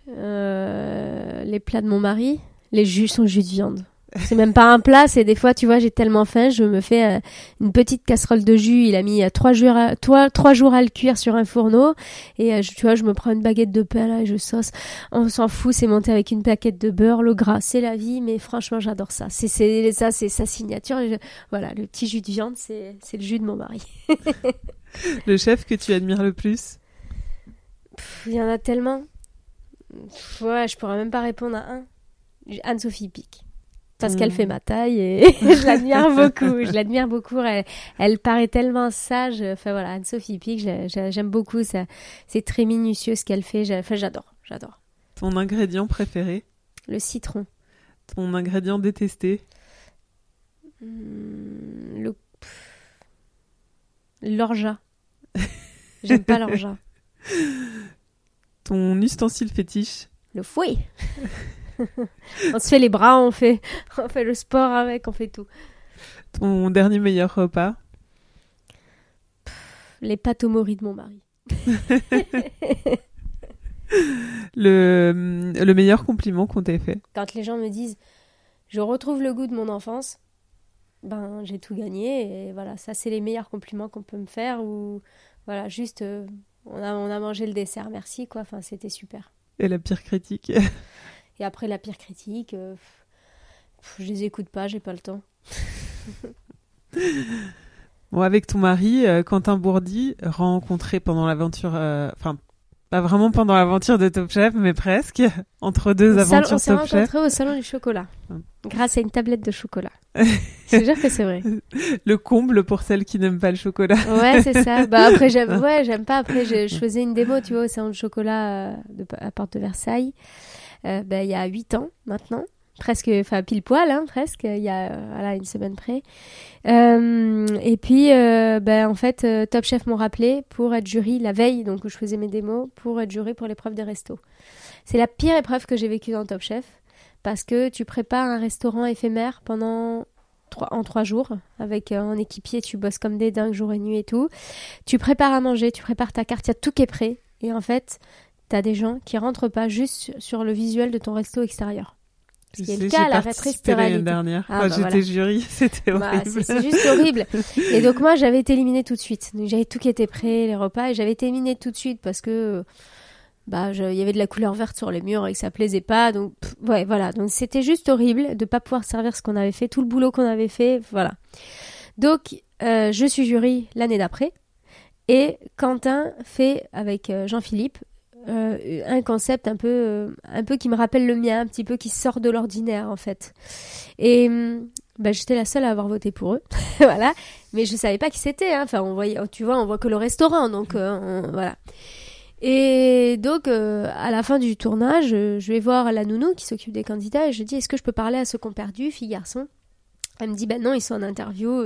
Euh, les plats de mon mari, les jus sont jus de viande. C'est même pas un plat, c'est des fois, tu vois, j'ai tellement faim, je me fais euh, une petite casserole de jus. Il a mis euh, trois jours, à, trois, trois jours à le cuire sur un fourneau. Et euh, je- tu vois, je me prends une baguette de pain là et je sauce. On s'en fout, c'est monté avec une plaquette de beurre. Le gras, c'est la vie, mais franchement, j'adore ça. C'est c'est ça, c'est sa signature. Je- voilà, le petit jus de viande, c'est le jus de mon mari. [LAUGHS] Le chef que tu admires le plus? Il y en a tellement. Ouais, je pourrais même pas répondre à un. Anne-Sophie Pic. Parce qu'elle fait ma taille et [LAUGHS] [LAUGHS] je l'admire beaucoup. Je l'admire beaucoup. Elle, elle paraît tellement sage. Enfin voilà, Anne-Sophie Pic, j'ai- j'ai- j'aime beaucoup. ça. C'est très minutieux ce qu'elle fait. Enfin, j'adore. J'adore. Ton ingrédient préféré? Le citron. Ton ingrédient détesté? Hmm, Le... L'orgeat. J'aime pas l'orgeat. [LAUGHS] Ton ustensile fétiche. Le fouet. [LAUGHS] on se fait les bras, on fait, on fait le sport avec, on fait tout. Ton dernier meilleur repas. Les pâtes au mori de mon mari. [LAUGHS] Le, le meilleur compliment qu'on t'ait fait. Quand les gens me disent je retrouve le goût de mon enfance, ben j'ai tout gagné et voilà, ça c'est les meilleurs compliments qu'on peut me faire ou voilà, juste euh, on a on a mangé le dessert, merci quoi, enfin c'était super. Et la pire critique? Et après la pire critique euh, pff, Je les écoute pas, j'ai pas le temps. [LAUGHS] Bon, avec ton mari, euh, Quentin Bourdi, rencontré pendant l'aventure, euh, enfin, pas vraiment pendant l'aventure de Top Chef, mais presque, [LAUGHS] entre deux Au salon- aventures on s'est Top Chef. rencontrés au salon du chocolat, [LAUGHS] grâce à une tablette de chocolat. Je te jure que c'est vrai. Le comble pour celles qui n'aiment pas le chocolat. Ouais, c'est ça. Bah [LAUGHS] après j'aime ouais, j'aime pas après je, je faisais une démo, tu vois, au salon de chocolat euh, de, à Porte de Versailles. Euh, bah, il y a huit ans maintenant, presque enfin pile poil hein, presque, il y a euh, voilà une semaine près. Euh, et puis euh, bah, en fait Top Chef m'ont rappelé pour être jury la veille donc où je faisais mes démos pour être jury pour l'épreuve des restos. C'est la pire épreuve que j'ai vécue dans Top Chef parce que tu prépares un restaurant éphémère pendant en trois jours avec un équipier, tu bosses comme des dingues jour et nuit et tout. Tu prépares à manger, tu prépares ta carte, il y a tout qui est prêt. Et en fait, t'as des gens qui rentrent pas juste sur le visuel de ton resto extérieur. Ce qui est Tu le cas à la participé l'année dernière. Ah, bah, J'étais voilà. jury, [LAUGHS] c'était Bah, horrible. c'est c'est juste horrible. Et donc moi, j'avais été éliminée tout de suite. Donc j'avais tout qui était prêt, les repas, et j'avais été éliminée tout de suite parce que bah il y avait de la couleur verte sur les murs et que ça plaisait pas. Donc pff, ouais, voilà. Donc c'était juste horrible de pas pouvoir servir ce qu'on avait fait, tout le boulot qu'on avait fait, voilà. Donc euh, je suis jury l'année d'après et Quentin fait avec euh, Jean-Philippe euh, un concept un peu euh, un peu qui me rappelle le mien, un petit peu qui sort de l'ordinaire en fait. Et hum, bah, j'étais la seule à avoir voté pour eux, [LAUGHS] voilà. Mais je savais pas qui c'était. hein. Enfin, on voyait, tu vois, on voit que le restaurant, donc euh, on- voilà. Et donc, euh, à la fin du tournage, euh, je vais voir la nounou qui s'occupe des candidats et je dis Est-ce que je peux parler à ceux qu'on perdu, fille garçon? Elle me dit Ben non, ils sont en interview.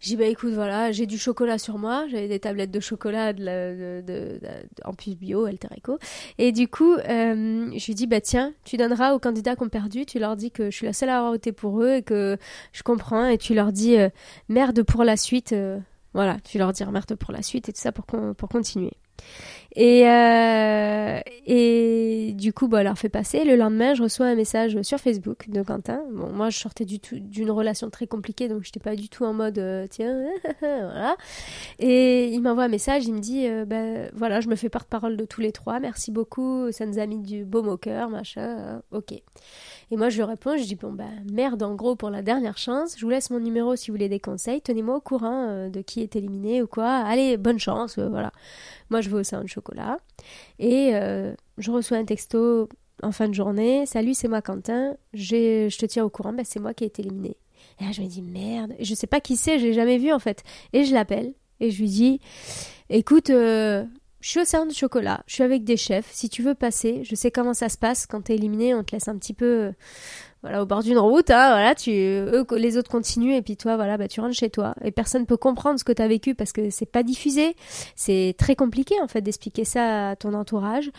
Je dis Bah écoute, voilà, j'ai du chocolat sur moi. J'avais des tablettes de chocolat de la- de- de- en plus bio, Alter Eco. Et du coup, euh, je lui dis Bah tiens, tu donneras aux candidats qu'on perdu. Tu leur dis que je suis la seule à avoir voté pour eux et que je comprends. Et tu leur dis euh, Merde pour la suite. euh, voilà, tu leur dis merde pour la suite et tout ça pour, pour continuer. Et, euh, et du coup, bah, elle fait passer. Le lendemain, je reçois un message sur Facebook de Quentin. Bon, moi, je sortais du d'une relation très compliquée, donc j'étais pas du tout en mode euh, tiens, [LAUGHS] voilà. Et il m'envoie un message. Il me dit euh, ben voilà, je me fais porte-parole de tous les trois. Merci beaucoup. Ça nous a mis du baume au cœur, machin. euh, ok. Et moi, je réponds. Je dis bon ben merde, en gros, pour la dernière chance. Je vous laisse mon numéro si vous voulez des conseils. Tenez-moi au courant euh, de qui est éliminé ou quoi. Allez, bonne chance. euh, voilà. Moi, je vais au salon de chocolat. Et euh, je reçois un texto en fin de journée. Salut, c'est moi Quentin. Je te tiens au courant. Ben, c'est moi qui ai été éliminé. Et là, je me dis merde. Je sais pas qui c'est. J'ai jamais vu en fait. Et je l'appelle et je lui dis écoute. Je suis au salon de chocolat, je suis avec des chefs. Si tu veux passer, je sais comment ça se passe quand t'es éliminé. On te laisse un petit peu, euh, voilà, au bord d'une route. Hein, voilà, tu, eux, les autres continuent et puis toi, voilà, bah tu rentres chez toi. Et personne peut comprendre ce que t'as vécu parce que c'est pas diffusé. C'est très compliqué en fait d'expliquer ça à ton entourage.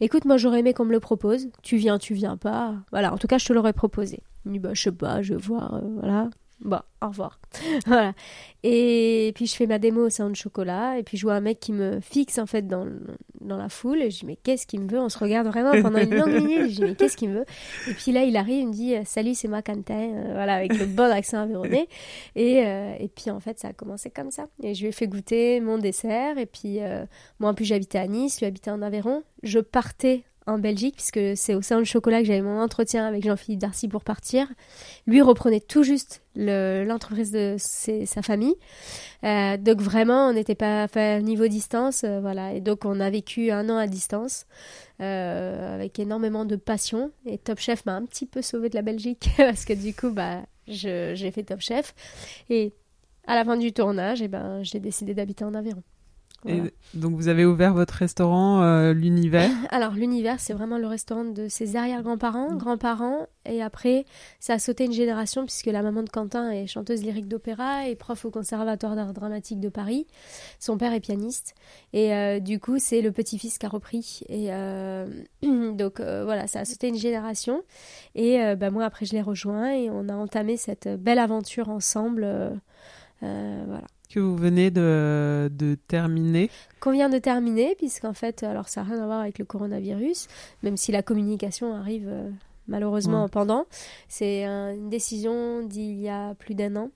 Écoute, moi j'aurais aimé qu'on me le propose. Tu viens, tu viens pas. Voilà, en tout cas je te l'aurais proposé. Bah je sais pas, je vais voir. euh, voilà. Bon, au revoir. [LAUGHS] voilà. Et puis je fais ma démo au salon de chocolat et puis je vois un mec qui me fixe en fait dans, dans la foule et je dis mais qu'est-ce qu'il me veut? On se regarde vraiment pendant une longue minute. Je dis mais qu'est-ce qu'il me veut? Et puis là il arrive, il me dit salut c'est moi Quentin, euh, voilà avec le bon accent avéronné. Et, euh, et puis en fait ça a commencé comme ça. Et je lui ai fait goûter mon dessert et puis euh, moi en plus j'habitais à Nice, lui habitait en Aveyron. Je partais en Belgique puisque c'est au salon de chocolat que j'avais mon entretien avec Jean-Philippe Darcy pour partir. Lui reprenait tout juste le- l'entreprise de sa famille. Euh, donc vraiment, on n'était pas enfin, niveau distance, euh, voilà. Et donc on a vécu un an à distance euh, avec énormément de passion. Et Top Chef m'a un petit peu sauvé de la Belgique [LAUGHS] parce que du coup, bah, j'ai fait Top Chef. Et à la fin du tournage, eh ben, j'ai décidé d'habiter en Aveyron. Voilà. Et donc vous avez ouvert votre restaurant, euh, l'univers. [LAUGHS] Alors l'univers, c'est vraiment le restaurant de ses arrière-grands-parents, grands-parents, et après ça a sauté une génération puisque la maman de Quentin est chanteuse lyrique d'opéra et prof au Conservatoire d'art dramatique de Paris. Son père est pianiste et euh, du coup c'est le petit-fils qui a repris. Et euh, [CLEARS THROAT] donc voilà, ça a sauté une génération et bah, moi après je l'ai rejoint et on a entamé cette belle aventure ensemble. voilà que vous venez de, de terminer. qu'on vient de terminer, puisqu'en fait, alors ça n'a rien à voir avec le coronavirus, même si la communication arrive euh, malheureusement Ouais. pendant. C'est un- une décision d'il y a plus d'un an.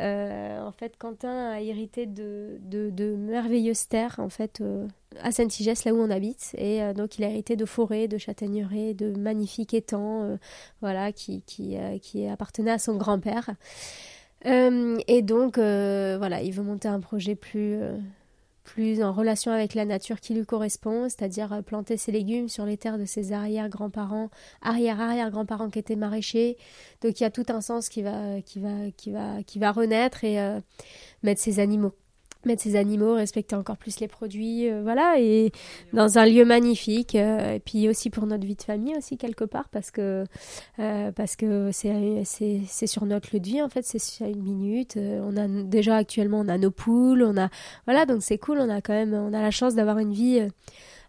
Euh, en fait, Quentin a hérité de, de, de merveilleuses terres en fait euh, à Saint-Igès, là où on habite, et donc il a hérité de forêts, de châtaigneraies, de magnifiques étangs, voilà, qui qui, qui appartenaient à son grand-père. Euh, et donc, euh, voilà, il veut monter un projet plus, euh, plus en relation avec la nature qui lui correspond, c'est-à-dire planter ses légumes sur les terres de ses arrière-grands-parents, arrière-arrière-grands-parents qui étaient maraîchers. Donc, il y a tout un sens qui va, qui va, qui va, qui va renaître et mettre ses animaux mettre ses animaux, respecter encore plus les produits, euh, voilà, et dans un lieu magnifique, euh, et puis aussi pour notre vie de famille aussi quelque part, parce que euh, parce que c'est c'est c'est sur notre lieu de vie en fait, c'est sur une minute. euh, on a déjà actuellement on a nos poules, on a voilà, donc c'est cool, on a quand même on a la chance d'avoir une vie. euh,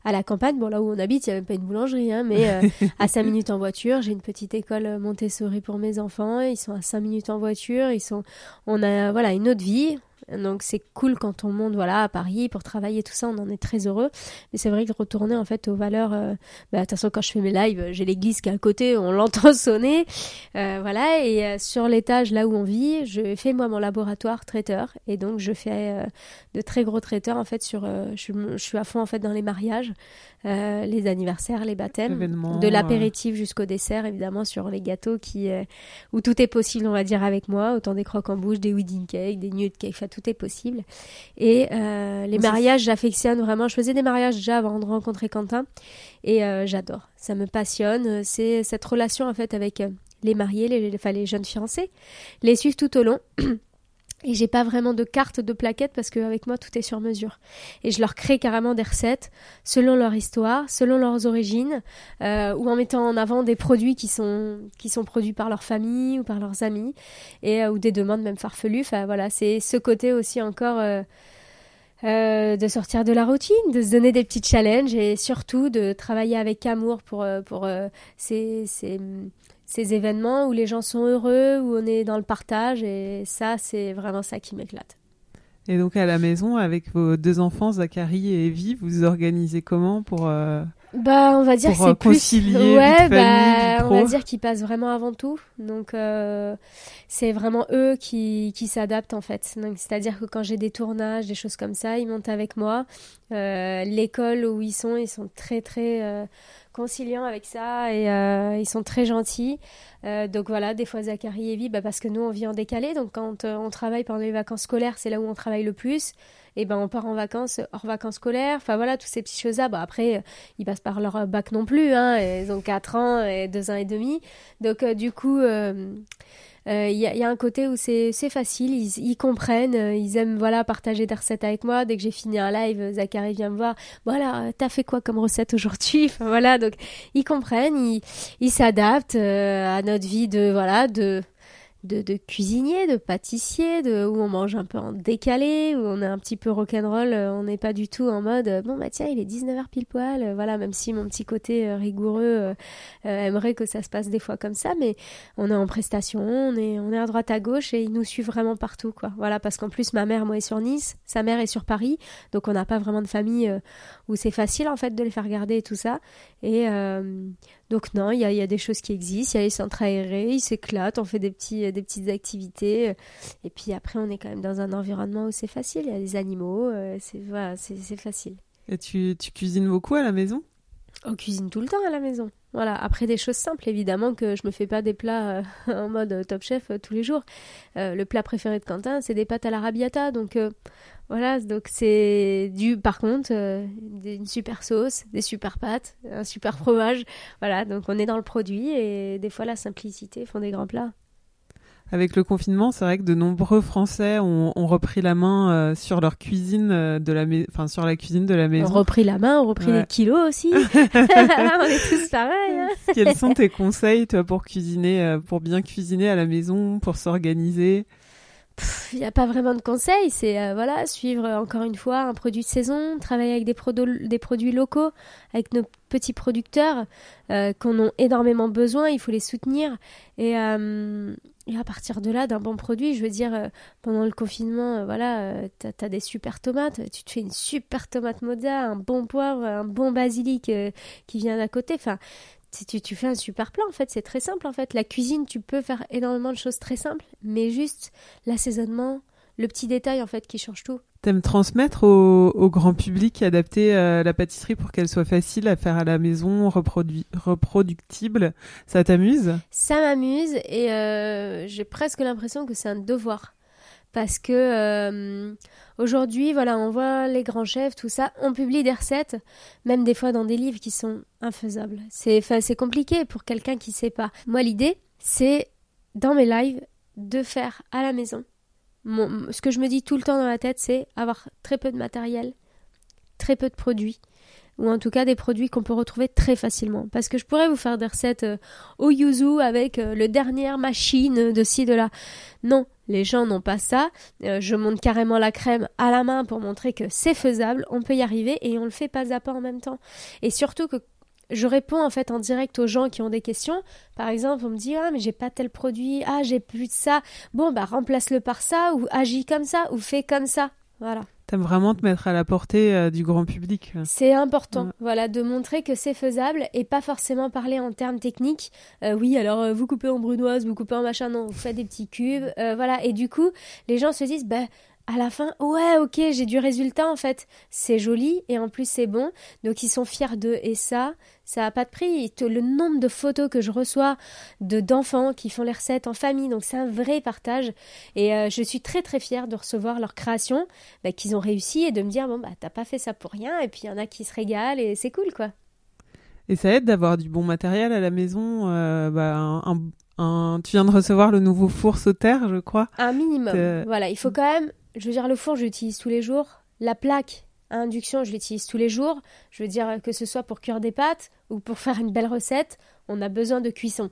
à la campagne, bon là où on habite, il n'y a même pas une boulangerie, hein, mais euh, [LAUGHS] à 5 minutes en voiture, j'ai une petite école euh, Montessori pour mes enfants, ils sont à 5 minutes en voiture, ils sont, on a voilà une autre vie, donc c'est cool quand on monte voilà à Paris pour travailler tout ça, on en est très heureux. Mais c'est vrai que retourner en fait aux valeurs, euh, bah, quand je fais mes lives, j'ai l'église qui est à côté, on l'entend [LAUGHS] sonner, Euh, voilà. Et euh, sur l'étage là où on vit, je fais moi mon laboratoire traiteur et donc je fais euh, de très gros traiteurs en fait sur, euh, je, je suis à fond en fait dans les mariages, euh, les anniversaires, les baptêmes, de l'apéritif jusqu'au dessert évidemment sur les gâteaux qui euh, où tout est possible on va dire avec moi, autant des croques en bouche, des wedding cakes, des nude cakes, enfin tout est possible. Et euh, les mariages, j'affectionne vraiment. Je faisais des mariages déjà avant de rencontrer Quentin et euh, j'adore. Ça me passionne. C'est cette relation en fait avec les mariés, les, enfin, les jeunes fiancés, les suivre tout au long. [CLEARS THROAT] Et j'ai pas vraiment de carte de plaquettes parce qu'avec moi tout est sur mesure. Et je leur crée carrément des recettes selon leur histoire, selon leurs origines, euh, ou en mettant en avant des produits qui sont qui sont produits par leur famille ou par leurs amis, et euh, ou des demandes même farfelues. Enfin voilà, c'est ce côté aussi encore. euh, de sortir de la routine, de se donner des petits challenges et surtout de travailler avec amour pour, pour ces, ces, ces événements où les gens sont heureux, où on est dans le partage et ça, c'est vraiment ça qui m'éclate. Et donc à la maison, avec vos deux enfants, Zachary et Evie, vous vous organisez comment pour... euh, Bah, on va dire c'est euh, plus. concilier ouais, bah, on va dire qu'ils passent vraiment avant tout. Donc, euh, c'est vraiment eux qui, qui s'adaptent en fait. Donc, c'est-à-dire que quand j'ai des tournages, des choses comme ça, ils montent avec moi. Euh, L'école où ils sont, ils sont très très conciliants avec ça et euh, ils sont très gentils. Euh, donc voilà, des fois Zachary et Evie, bah, parce que nous on vit en décalé. Donc quand euh, on travaille pendant les vacances scolaires, c'est là où on travaille le plus. Et ben on part en vacances hors vacances scolaires. Enfin voilà, toutes ces petites choses-là. Bah, après, ils passent par leur bac non plus. Hein, ils ont 4 ans et 2 ans et demi. Donc du coup, euh, euh, il y, a- il y a un côté où c'est facile, ils, ils comprennent, euh, ils aiment voilà partager des recettes avec moi. Dès que j'ai fini un live, Zachary vient me voir. Voilà, t'as fait quoi comme recette aujourd'hui Voilà, donc ils comprennent, ils ils s'adaptent euh, à notre vie de voilà de de, de cuisinier, de pâtissier, de, où on mange un peu en décalé, où on est un petit peu rock'n'roll, euh, on n'est pas du tout en mode euh, bon bah tiens il est 19h pile poil, euh, voilà même si mon petit côté rigoureux aimerait que ça se passe des fois comme ça, mais on est en prestation, on est, on est à droite à gauche et ils nous suivent vraiment partout quoi. Voilà parce qu'en plus ma mère moi est sur Nice, sa mère est sur Paris, donc on n'a pas vraiment de famille où c'est facile en fait de les faire garder et tout ça. Et donc non, il y a, il y a des choses qui existent, il y a les centres aérés, ils s'éclatent, on fait des, petits, des petites activités. euh, Et puis après, on est quand même dans un environnement où c'est facile, il y a les animaux, euh, c'est voilà, facile. Et tu, tu cuisines beaucoup à la maison? On cuisine tout le temps à la maison. Voilà, après des choses simples, évidemment que je me fais pas des plats euh, [LAUGHS] en mode euh, top chef euh, tous les jours. Le plat préféré de Quentin, c'est des pâtes à l'arabiata, donc voilà, donc c'est du par contre une super sauce, des super pâtes, un super fromage. Voilà, donc on est dans le produit et des fois la simplicité font des grands plats. Avec le confinement, c'est vrai que de nombreux Français ont, ont repris la main euh, sur leur cuisine euh, de la enfin sur la cuisine de la On maison. repris la main, on repris Ouais. les kilos aussi. [LAUGHS] [LAUGHS] on est tous pareils. hein. [LAUGHS] Quels sont tes conseils toi pour cuisiner, euh, pour bien cuisiner à la maison, pour s'organiser? Il n'y a pas vraiment de conseils, c'est euh, voilà, suivre euh, encore une fois un produit de saison, travailler avec des, produits locaux, avec nos petits producteurs euh, qu'on a énormément besoin, il faut les soutenir. Et, et à partir de là, d'un bon produit, je veux dire, euh, pendant le confinement, euh, voilà, euh, t'as as des super tomates, tu te fais une super tomate mozza, un bon poivre, un bon basilic qui vient d'à côté. Enfin, tu fais un super plat, en fait, c'est très simple. En fait, la cuisine, tu peux faire énormément de choses très simples, mais juste l'assaisonnement, le petit détail, en fait, qui change tout. T'aimes transmettre au, grand public, adapter euh, la pâtisserie pour qu'elle soit facile à faire à la maison, reproductible. Ça t'amuse? Ça m'amuse et euh, j'ai presque l'impression que c'est un devoir. Parce que euh, aujourd'hui, voilà, on voit les grands chefs, tout ça, on publie des recettes, même des fois dans des livres qui sont infaisables. C'est, compliqué pour quelqu'un qui sait pas. Moi, l'idée, c'est dans mes lives de faire à la maison ce que je me dis tout le temps dans la tête, c'est avoir très peu de matériel, très peu de produits, ou en tout cas des produits qu'on peut retrouver très facilement. Parce que je pourrais vous faire des recettes euh, au yuzu avec euh, le dernière machine de ci, de là. Non, les gens n'ont pas ça. Euh, je monte carrément la crème à la main pour montrer que c'est faisable, on peut y arriver et on le fait pas à pas en même temps. Et surtout que je réponds en fait en direct aux gens qui ont des questions. Par exemple, on me dit ah mais j'ai pas tel produit, ah j'ai plus de ça. Bon bah remplace-le par ça ou agis comme ça ou fais comme ça. Voilà. T'aimes vraiment te mettre à la portée euh, du grand public. euh. C'est important, Ouais. voilà, de montrer que c'est faisable et pas forcément parler en termes techniques. Euh, oui, alors euh, vous coupez en brunoise, vous coupez en machin, non, vous faites des petits cubes, voilà. Et du coup, les gens se disent, bah, à la fin, ouais, ok, j'ai du résultat en fait. C'est joli et en plus c'est bon, donc ils sont fiers d'eux. Et ça, ça a pas de prix. Le nombre de photos que je reçois de d'enfants qui font les recettes en famille, donc c'est un vrai partage. Et euh, je suis très très fière de recevoir leur création bah, qu'ils ont réussi et de me dire bon bah t'as pas fait ça pour rien et puis il y en a qui se régalent et c'est cool quoi. Et ça aide d'avoir du bon matériel à la maison. euh, bah, un, Tu viens de recevoir le nouveau four sautère, je crois. Un minimum. Euh, Voilà, il faut quand même. Je veux dire le four je l'utilise tous les jours. La plaque à induction je l'utilise tous les jours. Je veux dire que ce soit pour cuire des pâtes ou pour faire une belle recette, on a besoin de cuisson.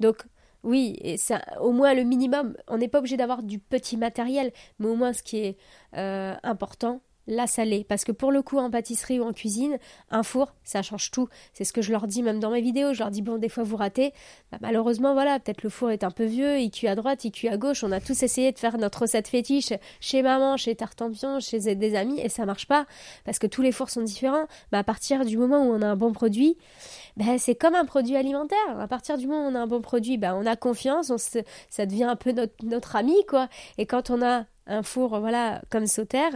Donc oui, et ça, au moins le minimum. On n'est pas obligé d'avoir du petit matériel, mais au moins ce qui est euh, important, la salée. Parce que pour le coup, en pâtisserie ou en cuisine, un four, ça change tout. C'est ce que je leur dis même dans mes vidéos. Je leur dis, bon, des fois vous ratez. Bah, malheureusement, voilà, peut-être le four est un peu vieux, il cuit à droite, il cuit à gauche. On a tous essayé de faire notre recette fétiche chez maman, chez Tartampion, chez des amis, et ça marche pas. Parce que tous les fours sont différents. Bah, à partir du moment où on a un bon produit, bah, c'est comme un produit alimentaire. À partir du moment où on a un bon produit, bah, on a confiance, on se- ça devient un peu notre, notre ami, quoi. Et quand on a un four, voilà, comme Sauterre,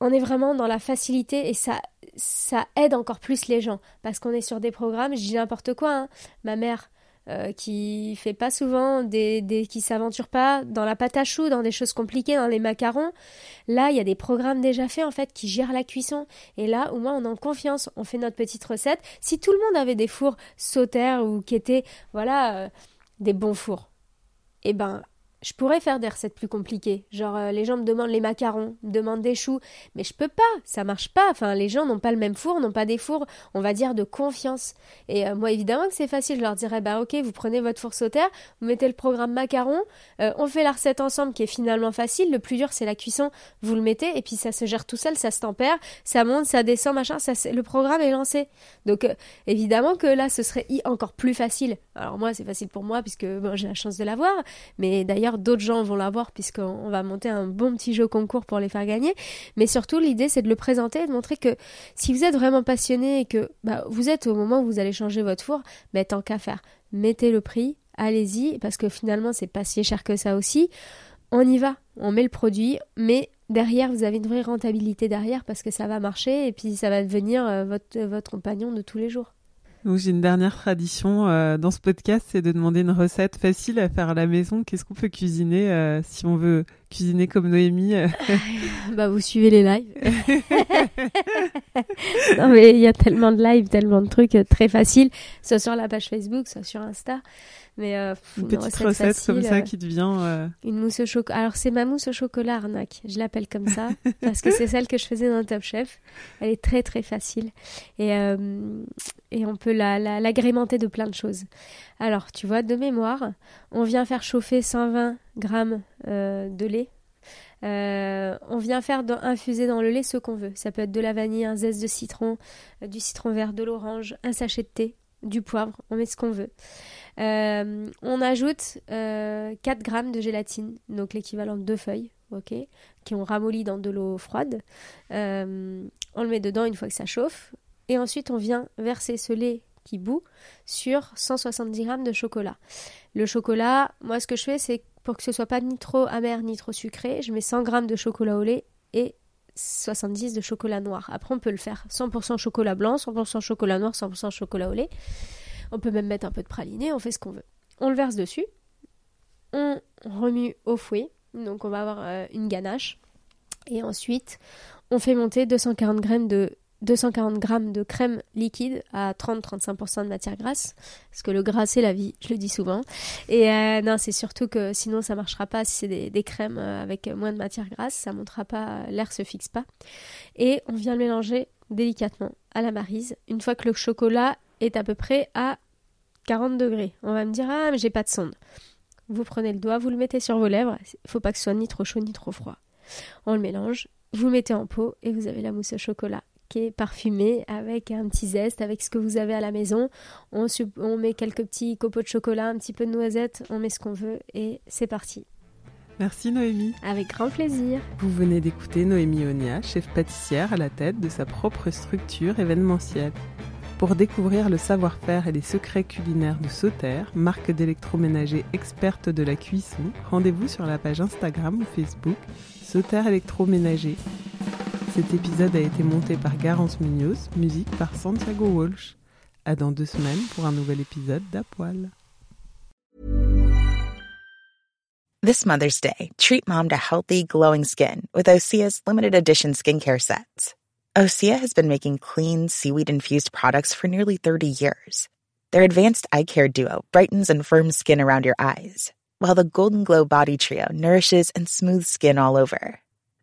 on est vraiment dans la facilité et ça, ça aide encore plus les gens parce qu'on est sur des programmes, je dis n'importe quoi, hein. ma mère euh, qui fait pas souvent, des, des, qui s'aventure pas dans la pâte à choux, dans des choses compliquées, dans les macarons, là il y a des programmes déjà faits en fait qui gèrent la cuisson et là au moins on est en confiance, on fait notre petite recette. Si tout le monde avait des fours sautères ou qui étaient voilà euh, des bons fours, eh ben je pourrais faire des recettes plus compliquées. Genre, euh, les gens me demandent les macarons, me demandent des choux, mais je peux pas, ça marche pas. Enfin, les gens n'ont pas le même four, n'ont pas des fours, on va dire, de confiance. Et euh, moi, évidemment que c'est facile, je leur dirais, bah ok, vous prenez votre four sautère, vous mettez le programme macaron, euh, on fait la recette ensemble qui est finalement facile. Le plus dur, c'est la cuisson, vous le mettez, et puis ça se gère tout seul, ça se tempère, ça monte, ça descend, machin, le programme est lancé. Donc, évidemment que là, ce serait encore plus facile. Alors moi, c'est facile pour moi, puisque j'ai la chance de l'avoir, mais d'ailleurs, d'autres gens vont l'avoir, puisqu'on on va monter un bon petit jeu concours pour les faire gagner. Mais surtout, l'idée, c'est de le présenter et de montrer que si vous êtes vraiment passionné et que bah, vous êtes au moment où vous allez changer votre four, bah, tant qu'à faire, mettez le prix, allez-y, parce que finalement, c'est pas si cher que ça aussi. On y va, on met le produit, mais derrière, vous avez une vraie rentabilité derrière parce que ça va marcher et puis ça va devenir euh, votre, votre compagnon de tous les jours. Donc, j'ai une dernière tradition euh, dans ce podcast, c'est de demander une recette facile à faire à la maison. Qu'est-ce qu'on peut cuisiner euh, si on veut cuisiner comme Noémie euh, [LAUGHS] Bah, vous suivez les lives. [LAUGHS] non, mais il y a tellement de lives, tellement de trucs euh, très faciles, soit sur la page Facebook, soit sur Insta. Mais euh, pff, Une petite recette, recette comme ça euh, qui te vient euh, Une mousse au chocolat. Alors, c'est ma mousse au chocolat arnaque. Je l'appelle comme ça [LAUGHS] parce que c'est celle que je faisais dans Top Chef. Elle est très, très facile. Et, euh, et on peut la- la- l'agrémenter de plein de choses. Alors, tu vois, de mémoire, on vient faire chauffer 120 grammes euh, de lait. Euh, on vient faire infuser dans le lait ce qu'on veut. Ça peut être de la vanille, un zeste de citron, euh, du citron vert, de l'orange, un sachet de thé, du poivre. On met ce qu'on veut. On ajoute euh, 4 grammes de gélatine, donc l'équivalent de deux feuilles, ok, qui ont ramolli dans de l'eau froide. On le met dedans une fois que ça chauffe. Et ensuite, on vient verser ce lait qui bout sur 170 grammes de chocolat. Le chocolat, moi ce que je fais c'est pour que ce soit pas ni trop amer ni trop sucré, je mets 100 grammes de chocolat au lait et 70 de chocolat noir. Après on peut le faire 100% chocolat blanc, 100% chocolat noir, 100% chocolat au lait. On peut même mettre un peu de praliné, on fait ce qu'on veut. On le verse dessus, on remue au fouet, donc on va avoir euh, une ganache. Et ensuite, on fait monter 240 grammes de 240 grammes de crème liquide à 30-35% de matière grasse, parce que le gras c'est la vie, je le dis souvent. Et euh, non, c'est surtout que sinon ça marchera pas si c'est des, crèmes euh, avec moins de matière grasse, ça montera pas, l'air se fixe pas. Et on vient le mélanger délicatement à la marise. Une fois que le chocolat est à peu près à 40 degrés, on va me dire ah mais j'ai pas de sonde. Vous prenez le doigt, vous le mettez sur vos lèvres. Faut pas que ce soit ni trop chaud ni trop froid. On le mélange, vous mettez en pot et vous avez la mousse au chocolat qui est parfumée avec un petit zeste, avec ce que vous avez à la maison. On, on met quelques petits copeaux de chocolat, un petit peu de noisettes, on met ce qu'on veut et c'est parti. Merci Noémie. Avec grand plaisir. Vous venez d'écouter Noémie Onia, chef pâtissière à la tête de sa propre structure événementielle. Pour découvrir le savoir-faire et les secrets culinaires de Sauter, marque d'électroménager experte de la cuisson, rendez-vous sur la page Instagram ou Facebook Sauter électroménager. Cet épisode a été monté par Garance Munoz, musique par Santiago Walsh. À dans deux semaines pour un nouvel épisode d'Apoil. This Mother's Day, treat mom to healthy, glowing skin with Osea's limited edition skincare sets. Osea has been making clean, seaweed infused products for nearly 30 years. Their advanced eye care duo brightens and firms skin around your eyes, while the Golden Glow Body Trio nourishes and smooths skin all over.